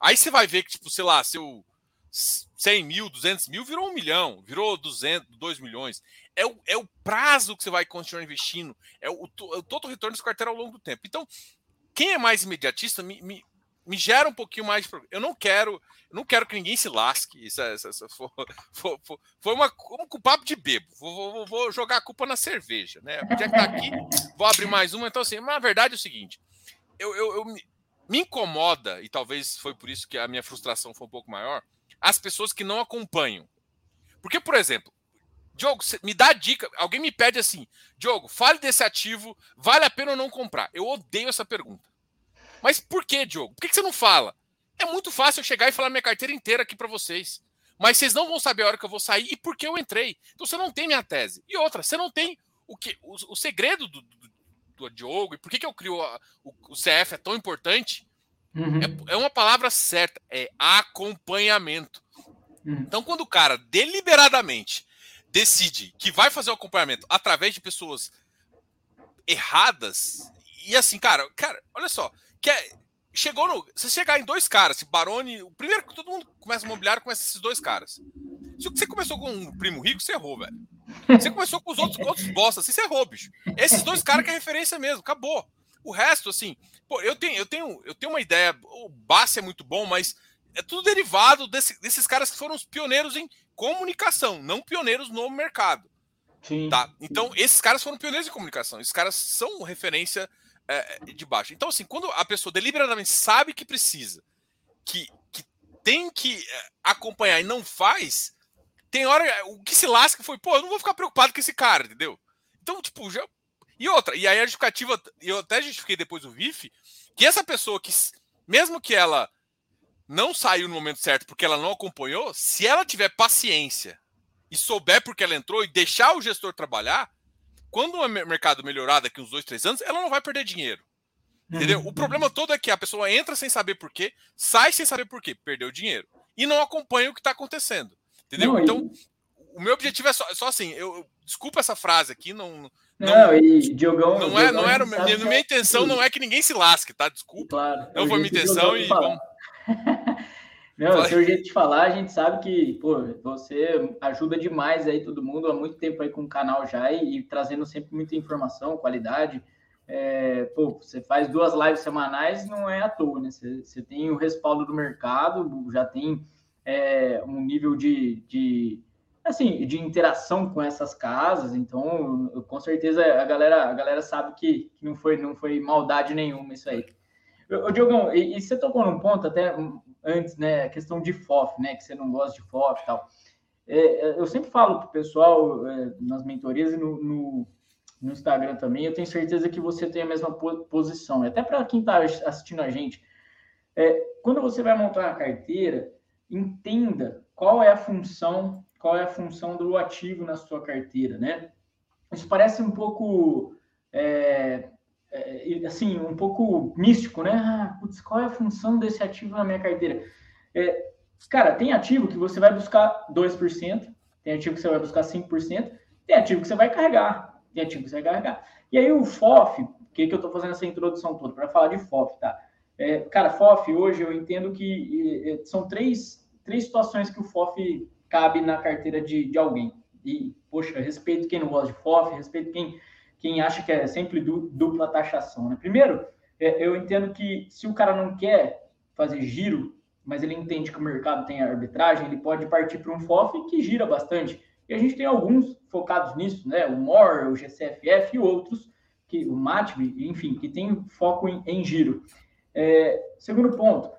Aí você vai ver que, tipo, sei lá, seu 100 mil, 200 mil, virou um milhão, virou 200, 2 milhões. É o, é o prazo que você vai continuar investindo, é o, o todo o retorno desse carteira ao longo do tempo. Então, quem é mais imediatista me, me, me gera um pouquinho mais de Eu não quero, não quero que ninguém se lasque. Isso, é, isso, isso foi, foi, foi, uma, um papo de bebo. Vou, vou, vou, jogar a culpa na cerveja, né? Já que tá aqui, vou abrir mais uma. Então, assim, mas a verdade é o seguinte: eu, eu, eu me, me incomoda, e talvez foi por isso que a minha frustração foi um pouco maior as pessoas que não acompanham. Porque, por exemplo, Diogo, me dá dica. Alguém me pede assim, Diogo, fale desse ativo, vale a pena ou não comprar? Eu odeio essa pergunta. Mas por que, Diogo? Por que você não fala? É muito fácil eu chegar e falar minha carteira inteira aqui para vocês. Mas vocês não vão saber a hora que eu vou sair e por que eu entrei. Então você não tem minha tese. E outra, você não tem o que o, o segredo do, do, do, Diogo e por que, que eu crio a, o, o CF é tão importante Uhum. É, é, uma palavra certa, é acompanhamento. Uhum. Então, quando o cara deliberadamente decide que vai fazer o acompanhamento através de pessoas erradas, e assim, cara, cara, olha só, que é, chegou no. Se chegar em dois caras, se Barone. O primeiro que todo mundo começa a mobiliar começa esses dois caras. Se você começou com um primo rico, você errou, velho. Você começou com os outros, outros bosta, assim, você errou, bicho. Esses dois caras que é referência mesmo, acabou. O resto, assim, pô, eu tenho, eu tenho, eu tenho uma ideia. O Bassi é muito bom, mas é tudo derivado desse, desses caras que foram os pioneiros em comunicação, não pioneiros no mercado. Sim. Tá? Então, esses caras foram pioneiros em comunicação. Esses caras são referência é, de baixo. Então, assim, quando a pessoa deliberadamente sabe que precisa, que, que tem que é, acompanhar e não faz, tem hora. O que se lasca foi, pô, eu não vou ficar preocupado com esse cara, entendeu? Então, tipo, já, e outra, e aí a justificativa, eu até justifiquei depois o VIF, que essa pessoa que, mesmo que ela não saiu no momento certo porque ela não acompanhou, se ela tiver paciência e souber porque ela entrou e deixar o gestor trabalhar, quando o mercado melhorar daqui uns dois, três anos, ela não vai perder dinheiro. Entendeu? O problema todo é que a pessoa entra sem saber por quê, sai sem saber por quê, perdeu dinheiro. E não acompanha o que está acontecendo. Entendeu? Não, então, o meu objetivo é só, só assim, eu, desculpa essa frase aqui, não. Não, não e Diogão. Não, é, não era. Minha, minha intenção não é que ninguém se lasque, tá? Desculpa. Claro, não foi minha intenção e vamos. Não, seu jeito de falar, a gente sabe que, pô, você ajuda demais aí todo mundo há muito tempo aí com o canal já e, e trazendo sempre muita informação, qualidade. É, pô, você faz duas lives semanais, não é à toa, né? Você, você tem o respaldo do mercado, já tem é, um nível de, de, assim, de interação com essas casas, então, com certeza a galera, a galera sabe que, que não, foi, não foi maldade nenhuma isso aí. Ô, Diogão, e, e, você tocou num ponto até antes, né? A questão de FOF, né? Que você não gosta de FOF e tal. É, é eu sempre falo para o pessoal é, nas mentorias e no, no, no, Instagram também, eu tenho certeza que você tem a mesma posição. E até para quem está assistindo a gente, é, quando você vai montar a carteira, entenda qual é a função, qual é a função do ativo na sua carteira, né? Isso parece um pouco é, é, assim, um pouco místico, né? Ah, putz, qual é a função desse ativo na minha carteira? É, cara, tem ativo que você vai buscar 2%, tem ativo que você vai buscar 5%, tem ativo que você vai carregar, tem ativo que você vai carregar. E aí o FOF, que, que eu estou fazendo essa introdução toda? Para falar de FOF, tá? É, cara, FOF, hoje eu entendo que são três, três situações que o FOF cabe na carteira de, de alguém. E, poxa, respeito quem não gosta de FOF, respeito quem quem acha que é sempre dupla taxação. Né? Primeiro, é, eu entendo que se o cara não quer fazer giro, mas ele entende que o mercado tem arbitragem, ele pode partir para um FOF que gira bastante. E a gente tem alguns focados nisso, né? O MOR, o GCFF e outros, que, o MATB, enfim, que tem foco em, em giro. É, segundo ponto,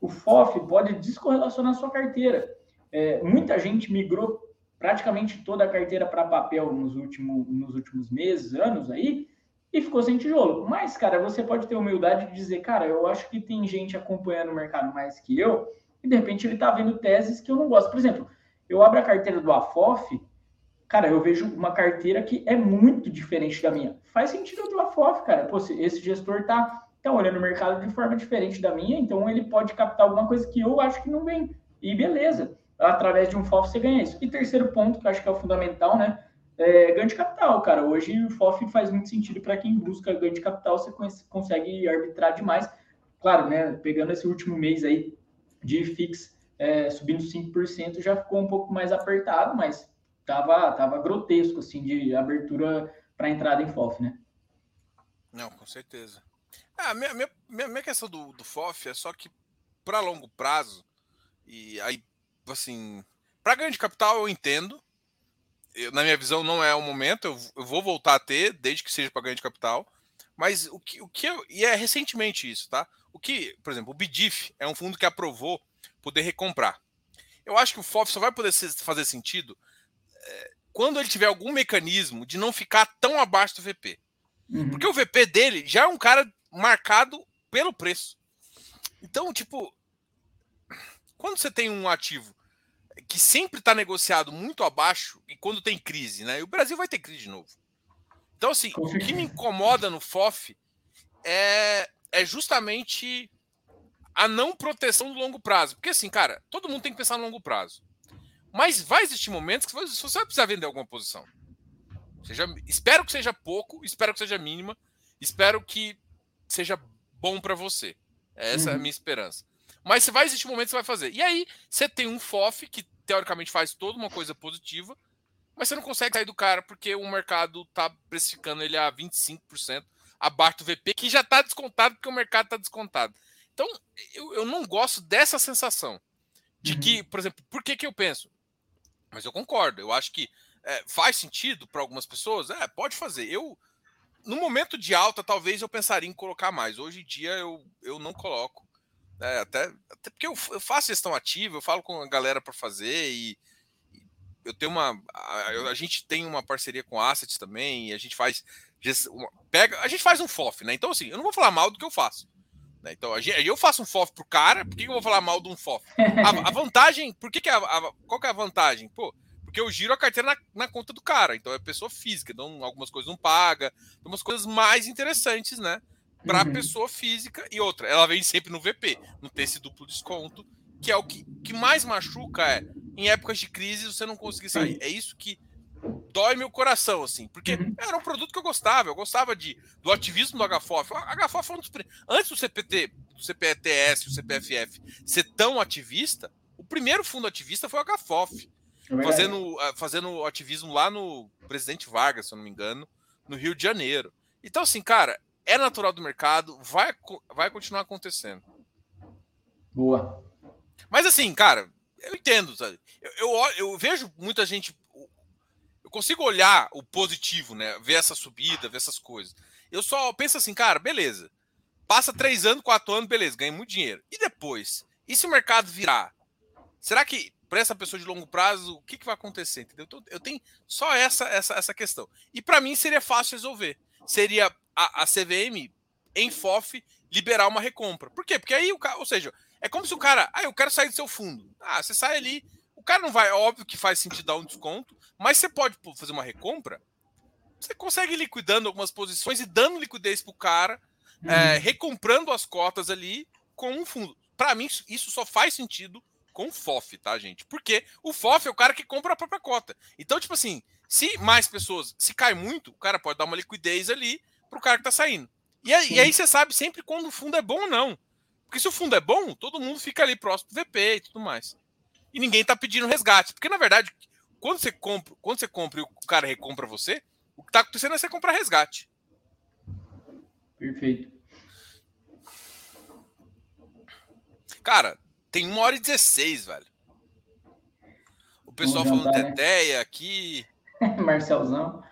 o FOF pode descorrelacionar sua carteira. É, muita gente migrou praticamente toda a carteira para papel nos, último, nos últimos meses, anos aí, e ficou sem tijolo. Mas, cara, você pode ter humildade de dizer, cara, eu acho que tem gente acompanhando o mercado mais que eu, e de repente ele está vendo teses que eu não gosto. Por exemplo, eu abro a carteira do AFOF, cara, eu vejo uma carteira que é muito diferente da minha. Faz sentido do AFOF, cara. Pô, esse gestor tá, tá olhando o mercado de forma diferente da minha, então ele pode captar alguma coisa que eu acho que não vem. E beleza através de um FOF você ganha isso. E terceiro ponto, que eu acho que é o fundamental, né? É ganho de capital, cara. Hoje o FOF faz muito sentido para quem busca ganho de capital, você consegue arbitrar demais. Claro, né? Pegando esse último mês aí de FIX é, subindo 5%, já ficou um pouco mais apertado, mas tava, tava grotesco, assim, de abertura para entrada em FOF, né? Não, com certeza. Ah, minha, minha, minha questão do, do FOF é só que para longo prazo, e aí assim, para ganho de capital eu entendo. Eu, na minha visão não é o momento, eu, eu vou voltar a ter, desde que seja para ganho de capital. Mas o que, o que eu, e é recentemente isso, tá? O que, por exemplo, o BDIF é um fundo que aprovou poder recomprar. Eu acho que o FOF só vai poder fazer sentido é, quando ele tiver algum mecanismo de não ficar tão abaixo do VP. Uhum. Porque o VP dele já é um cara marcado pelo preço. Então, tipo, quando você tem um ativo que sempre está negociado muito abaixo e quando tem crise, né? E o Brasil vai ter crise de novo. Então, assim, o que me incomoda no FOF é, é justamente a não proteção do longo prazo. Porque, assim, cara, todo mundo tem que pensar no longo prazo. Mas vai existir momentos que você vai precisar vender alguma posição. Seja, espero que seja pouco, espero que seja mínima, espero que seja bom para você. Essa uhum. é a uhum. minha esperança. Mas vai existir momentos que você vai fazer. E aí, você tem um FOF que teoricamente faz toda uma coisa positiva, mas você não consegue sair do cara porque o mercado está precificando ele a 25% abaixo do VP, que já está descontado porque o mercado está descontado. Então, eu, eu não gosto dessa sensação de uhum. que, por exemplo, por que, que eu penso? Mas eu concordo, eu acho que é, faz sentido para algumas pessoas, é, pode fazer. Eu, no momento de alta, talvez eu pensaria em colocar mais. Hoje em dia eu, eu não coloco. É, até, até porque eu, eu, faço gestão ativa, eu falo com a galera para fazer e, eu tenho uma. A, a, gente tem uma parceria com Assets também, e a gente faz. Uma, pega, a gente faz um FOF, né? Então, assim, eu não vou falar mal do que eu faço. Né? Então, eu faço um FOF pro cara, por que eu vou falar mal de um FOF? A, a vantagem, por que, que a, a, qual que é a vantagem? Pô, porque eu giro a carteira na, na, conta do cara, então é pessoa física, então algumas coisas não paga, umas coisas mais interessantes, né? Para uhum. pessoa física e outra, ela vem sempre no VP, não tem esse duplo desconto, que é o que, que mais machuca é em épocas de crise você não conseguir sair. É isso que dói meu coração, assim, porque uhum. era um produto que eu gostava, eu gostava de, do ativismo do HFOF. O HFOF foi um dos antes do CPT, do CPTS, o CPFF ser tão ativista, o primeiro fundo ativista foi o HFOF, é fazendo, ah, fazendo ativismo lá no Presidente Vargas, se eu não me engano, no Rio de Janeiro. Então, assim, cara, é natural do mercado, vai, vai continuar acontecendo. Boa. Mas assim, cara, eu entendo, sabe? Eu, eu, eu vejo muita gente eu consigo olhar o positivo, né? Ver essa subida, ver essas coisas. Eu só penso assim, cara, beleza. Passa três anos, quatro anos, beleza, ganha muito dinheiro. E depois? E se o mercado virar? Será que para essa pessoa de longo prazo, o que, que vai acontecer? Entendeu? Eu tenho só essa, essa, essa questão. E para mim seria fácil resolver. Seria a, a CVM em FOF liberar uma recompra. Por quê? Porque aí o cara, ou seja, é como se o cara, ah, eu quero sair do seu fundo. Ah, você sai ali, o cara não vai, óbvio que faz sentido dar um desconto, mas você pode fazer uma recompra, você consegue ir liquidando algumas posições e dando liquidez para o cara, uhum. é, recomprando as cotas ali com um fundo. Para mim, isso só faz sentido com o FOF, tá, gente? Porque o FOF é o cara que compra a própria cota. Então, tipo assim, se mais pessoas, se cai muito, o cara pode dar uma liquidez ali para o cara que tá saindo. E aí, e aí, você sabe sempre quando o fundo é bom ou não. Porque se o fundo é bom, todo mundo fica ali próximo do VP e tudo mais. E ninguém tá pedindo resgate. Porque, na verdade, quando você compra, quando você compra e o cara recompra você, o que está acontecendo é você comprar resgate. Perfeito. Cara, tem uma hora e 16, velho. O pessoal falando jantar, teteia né? aqui. Marcelzão.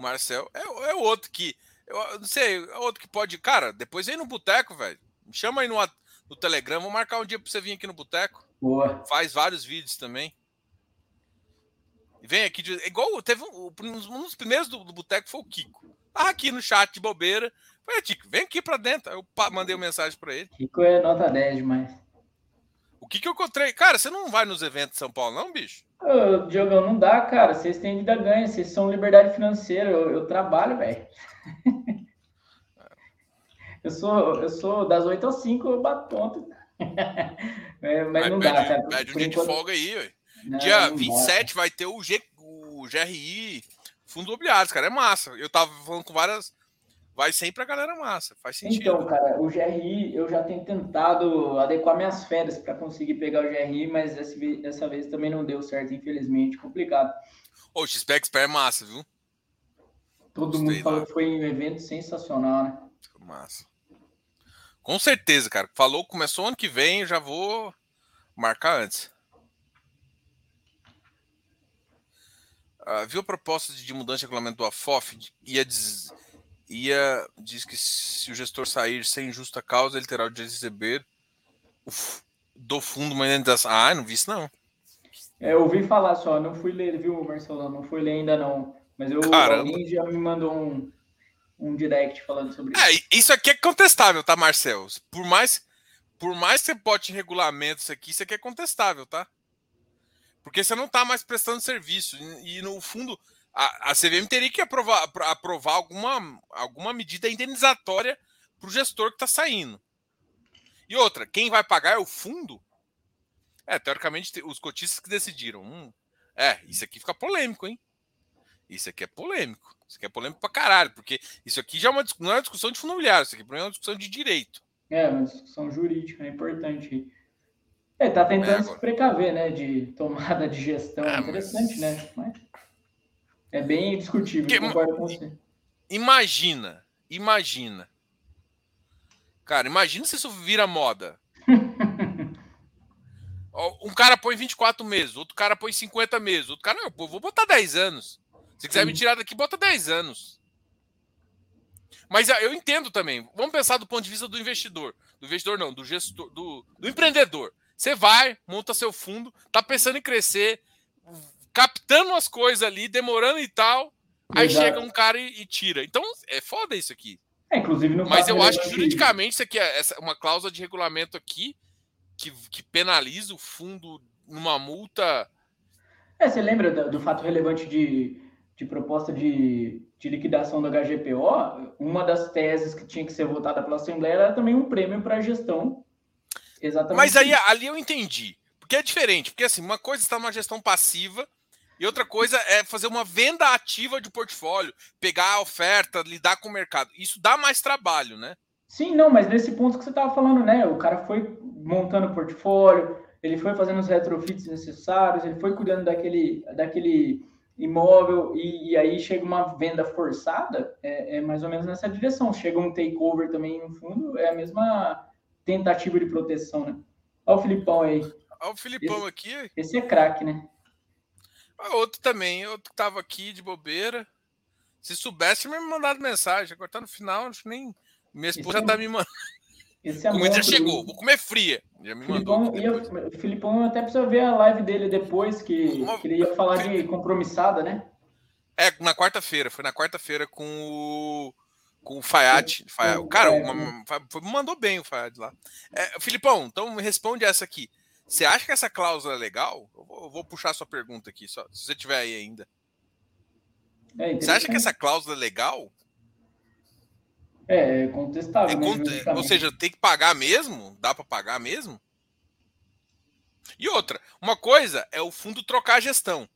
O Marcel é, é outro que. Eu não sei, é outro que pode. Cara, depois vem no boteco, velho. Me chama aí no, no Telegram. Vou marcar um dia pra você vir aqui no boteco. Boa. Faz vários vídeos também. Vem aqui, de, igual teve um, um dos primeiros do, do boteco foi o Kiko. Tava aqui no chat de bobeira. Falei, Kiko, vem aqui pra dentro. Eu mandei uma mensagem pra ele. Kiko é nota 10 demais. O que que eu encontrei? Cara, você não vai nos eventos de São Paulo, não, bicho? Ô, Diogão, não dá, cara. Vocês têm vida ganha, vocês são liberdade financeira. Eu, eu trabalho, velho. eu sou, eu sou das 8 às 5, eu bato ponto. é, mas, mas, não pede, dá, cara. Pede um dia enquanto... de folga aí, velho. Não, Dia não 27 vai ter o, G, o GRI Fundo Imobiliários, cara. É massa. Eu tava falando com várias. Vai sempre a galera massa. Faz sentido. Então, cara, o GRI, eu já tenho tentado adequar minhas férias para conseguir pegar o GRI, mas dessa vez, também não deu certo, infelizmente. Complicado. o XP Expert é massa, viu? Todo Gostei, mundo falou que foi um evento sensacional, né? Massa. Com certeza, cara. Falou, começou ano que vem, já vou marcar antes. Uh, viu a proposta de mudança de regulamento do AFOF? Ia, diz, ia diz que se o gestor sair sem justa causa, ele terá o direito de receber do fundo uma indenização. Ah, não vi isso não. É, eu ouvi falar só, não fui ler, viu, Marcelo? Não fui ler ainda não. Mas eu, alguém já me mandou um, um direct falando sobre isso. É, isso aqui é contestável, tá, Marcelo? Por mais, por mais que você bote regulamento isso aqui, isso aqui é contestável, tá? Porque você não está mais prestando serviço. E, e no fundo, a, a, CVM teria que aprovar, aprovar alguma, alguma medida indenizatória para o gestor que está saindo. E outra, quem vai pagar é o fundo? É, teoricamente, os cotistas que decidiram. Hum, é, isso aqui fica polêmico, hein? Isso aqui é polêmico. Isso aqui é polêmico pra caralho, porque isso aqui já é uma, não é uma discussão de fundo imobiliário, isso aqui é uma discussão de direito. É, uma discussão jurídica, é importante. É, tá tentando é, se precaver, né? De tomada de gestão. É, Interessante, mas... né? Mas é bem discutível, Porque, concordo com você. Imagina, imagina. Cara, imagina se isso vira moda. um cara põe 24 meses, outro cara põe 50 meses, outro cara, eu vou botar 10 anos. Se quiser Sim. me tirar daqui, bota 10 anos. Mas ah, eu entendo também. Vamos pensar do ponto de vista do investidor. Do investidor não, do gestor, do, do empreendedor. Você vai, monta seu fundo, tá pensando em crescer, captando as coisas ali, demorando e tal. Aí chega um cara e, e, tira. Então é foda isso aqui. É, inclusive no Mas eu acho que juridicamente isso aqui é essa, uma cláusula de regulamento aqui que, que penaliza o fundo numa multa. É, você lembra do, do fato relevante de, de proposta de, de liquidação do HGPO? Uma das teses que tinha que ser votada pela Assembleia era também um prêmio para a gestão. Exatamente. Mas aí ali eu entendi. Porque é diferente. Porque assim, uma coisa está numa gestão passiva e outra coisa é fazer uma venda ativa de portfólio, pegar a oferta, lidar com o mercado. Isso dá mais trabalho, né? Sim, não, mas nesse ponto que você estava falando, né? O cara foi montando o portfólio, ele foi fazendo os retrofits necessários, ele foi cuidando daquele, daquele imóvel e, e aí chega uma venda forçada, é, é, mais ou menos nessa direção. Chega um takeover também no fundo, é a mesma tentativa de proteção, né? Olha o Filipão aí. Olha o Filipão esse, aqui. Esse é craque, né? Outro também, outro que tava aqui de bobeira. Se soubesse, me mandado mensagem. Agora tá no final, acho que nem. Minha esposa esse já tá me mandando. Esse é Comida já chegou, vou comer fria. Já me Filipão, mandou. Ia, o Filipão até precisa ver a live dele depois, que, Uma... que ele ia falar de compromissada, né? É, na quarta-feira. Foi na quarta-feira com o. Com o Fayad. Fayad. Cara, é, uma, mandou bem o Fayad lá. É, Filipão, então me responde essa aqui. Você acha que essa cláusula é legal? Eu vou, eu vou puxar sua pergunta aqui, só, se você tiver aí ainda. É você acha que essa cláusula é legal? É, é contestável. É né, ou seja, tem que pagar mesmo? Dá para pagar mesmo? E outra, uma coisa é o fundo trocar a gestão.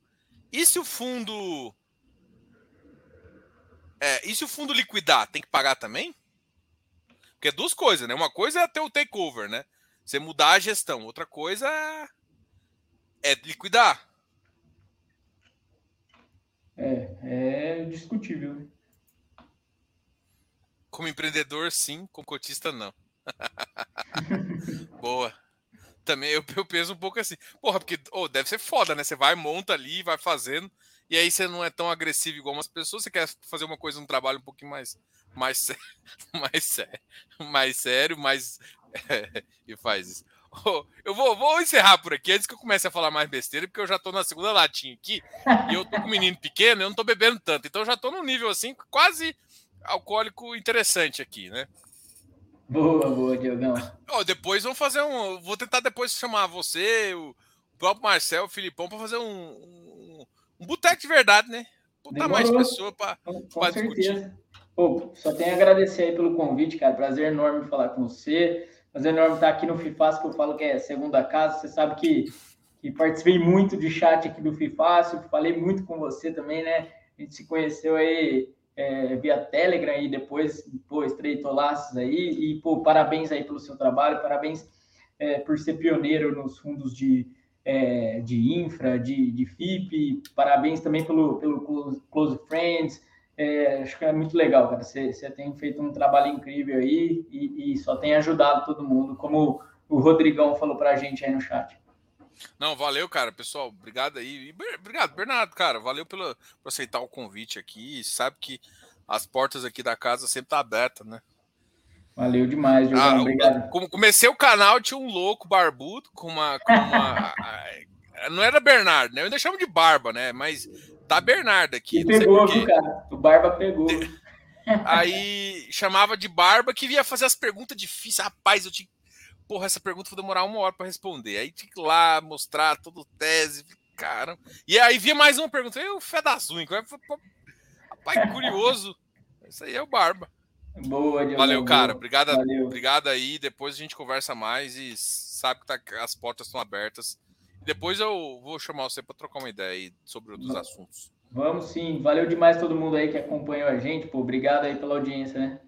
E se o fundo. É, e se o fundo liquidar, tem que pagar também? Porque é duas coisas, né? Uma coisa é ter o takeover, né? Você mudar a gestão. Outra coisa é liquidar. É, é discutível. Como empreendedor, sim. Como cotista, não. Boa. Também eu, eu penso um pouco assim. Porra, porque oh, deve ser foda, né? Você vai, monta ali, vai fazendo. E aí você não é tão agressivo igual umas pessoas. Você quer fazer uma coisa, um trabalho um pouquinho mais, mais, mais, sério, mais sério, mais e faz isso. Eu vou, vou encerrar por aqui antes que eu comece a falar mais besteira, porque eu já tô na segunda latinha aqui e eu tô com um menino pequeno, eu não tô bebendo tanto, então eu já tô num nível assim quase alcoólico interessante aqui, né? Boa, boa, Diogão. Oh, depois vamos fazer um. Vou tentar depois chamar você, o próprio Marcel, o Filipão, para fazer um, um, um boteco de verdade, né? Botar mais pessoas para discutir. Pô, só tenho a agradecer aí pelo convite, cara. Prazer enorme falar com você. Prazer enorme estar aqui no FIFAS, que eu falo que é segunda casa. Você sabe que, que participei muito de chat aqui do FIFAS, falei muito com você também, né? A gente se conheceu aí é, via Telegram e depois, pô, estreitou laços aí. E, pô, parabéns aí pelo seu trabalho, parabéns é, por ser pioneiro nos fundos de, é, de infra, de, de FIP, parabéns também pelo, pelo Close Friends. É, acho que é muito legal, cara. Você, você tem feito um trabalho incrível aí e, e, só tem ajudado todo mundo, como o Rodrigão falou para a gente aí no chat. Não, valeu, cara, pessoal. Obrigado aí. Obrigado, Bernardo, cara. Valeu pelo, por aceitar o convite aqui. Sabe que as portas aqui da casa sempre tá abertas, né? Valeu demais, Jogão. Ah, Obrigado. Como comecei o canal, tinha um louco barbudo com uma. Com uma não era Bernardo, né? Eu ainda chamo de barba, né? Mas Tá Bernardo aqui. Pegou, viu, cara? O Barba pegou. Aí chamava de Barba que ia fazer as perguntas difíceis. Rapaz, eu tinha. Porra, essa pergunta vai demorar uma hora para responder. Aí tinha que ir lá mostrar toda o tese. Cara. E aí via mais uma pergunta. Eu, fé das unhas. Rapaz, curioso. Isso aí é o Barba. Boa, Valeu, Valeu cara. Obrigado, Valeu. obrigado aí. Depois a gente conversa mais e sabe que tá, as portas estão abertas. Depois eu vou chamar você para trocar uma ideia aí sobre outros assuntos. Vamos sim. Valeu demais todo mundo aí que acompanhou a gente. Pô, obrigado aí pela audiência, né?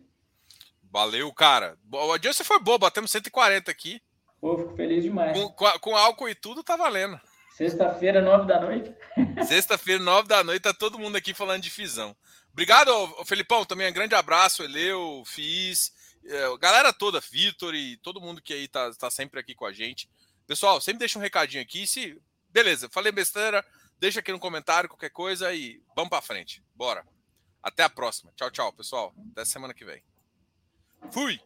Valeu, cara. A audiência foi boa, batemos 140 aqui. Pô, fico feliz demais. Com, com, com álcool e tudo, tá valendo. Sexta-feira, nove da noite. Sexta-feira, nove da noite, tá todo mundo aqui falando de fisão. Obrigado, Felipão, também um grande abraço, Eleu, Fiz, é, galera toda, Vitor e todo mundo que aí tá, tá sempre aqui com a gente. Pessoal, sempre deixa um recadinho aqui. Se beleza, falei besteira, deixa aqui no comentário qualquer coisa e vamos para frente. Bora. Até a próxima. Tchau, tchau, pessoal. Até semana que vem. Fui.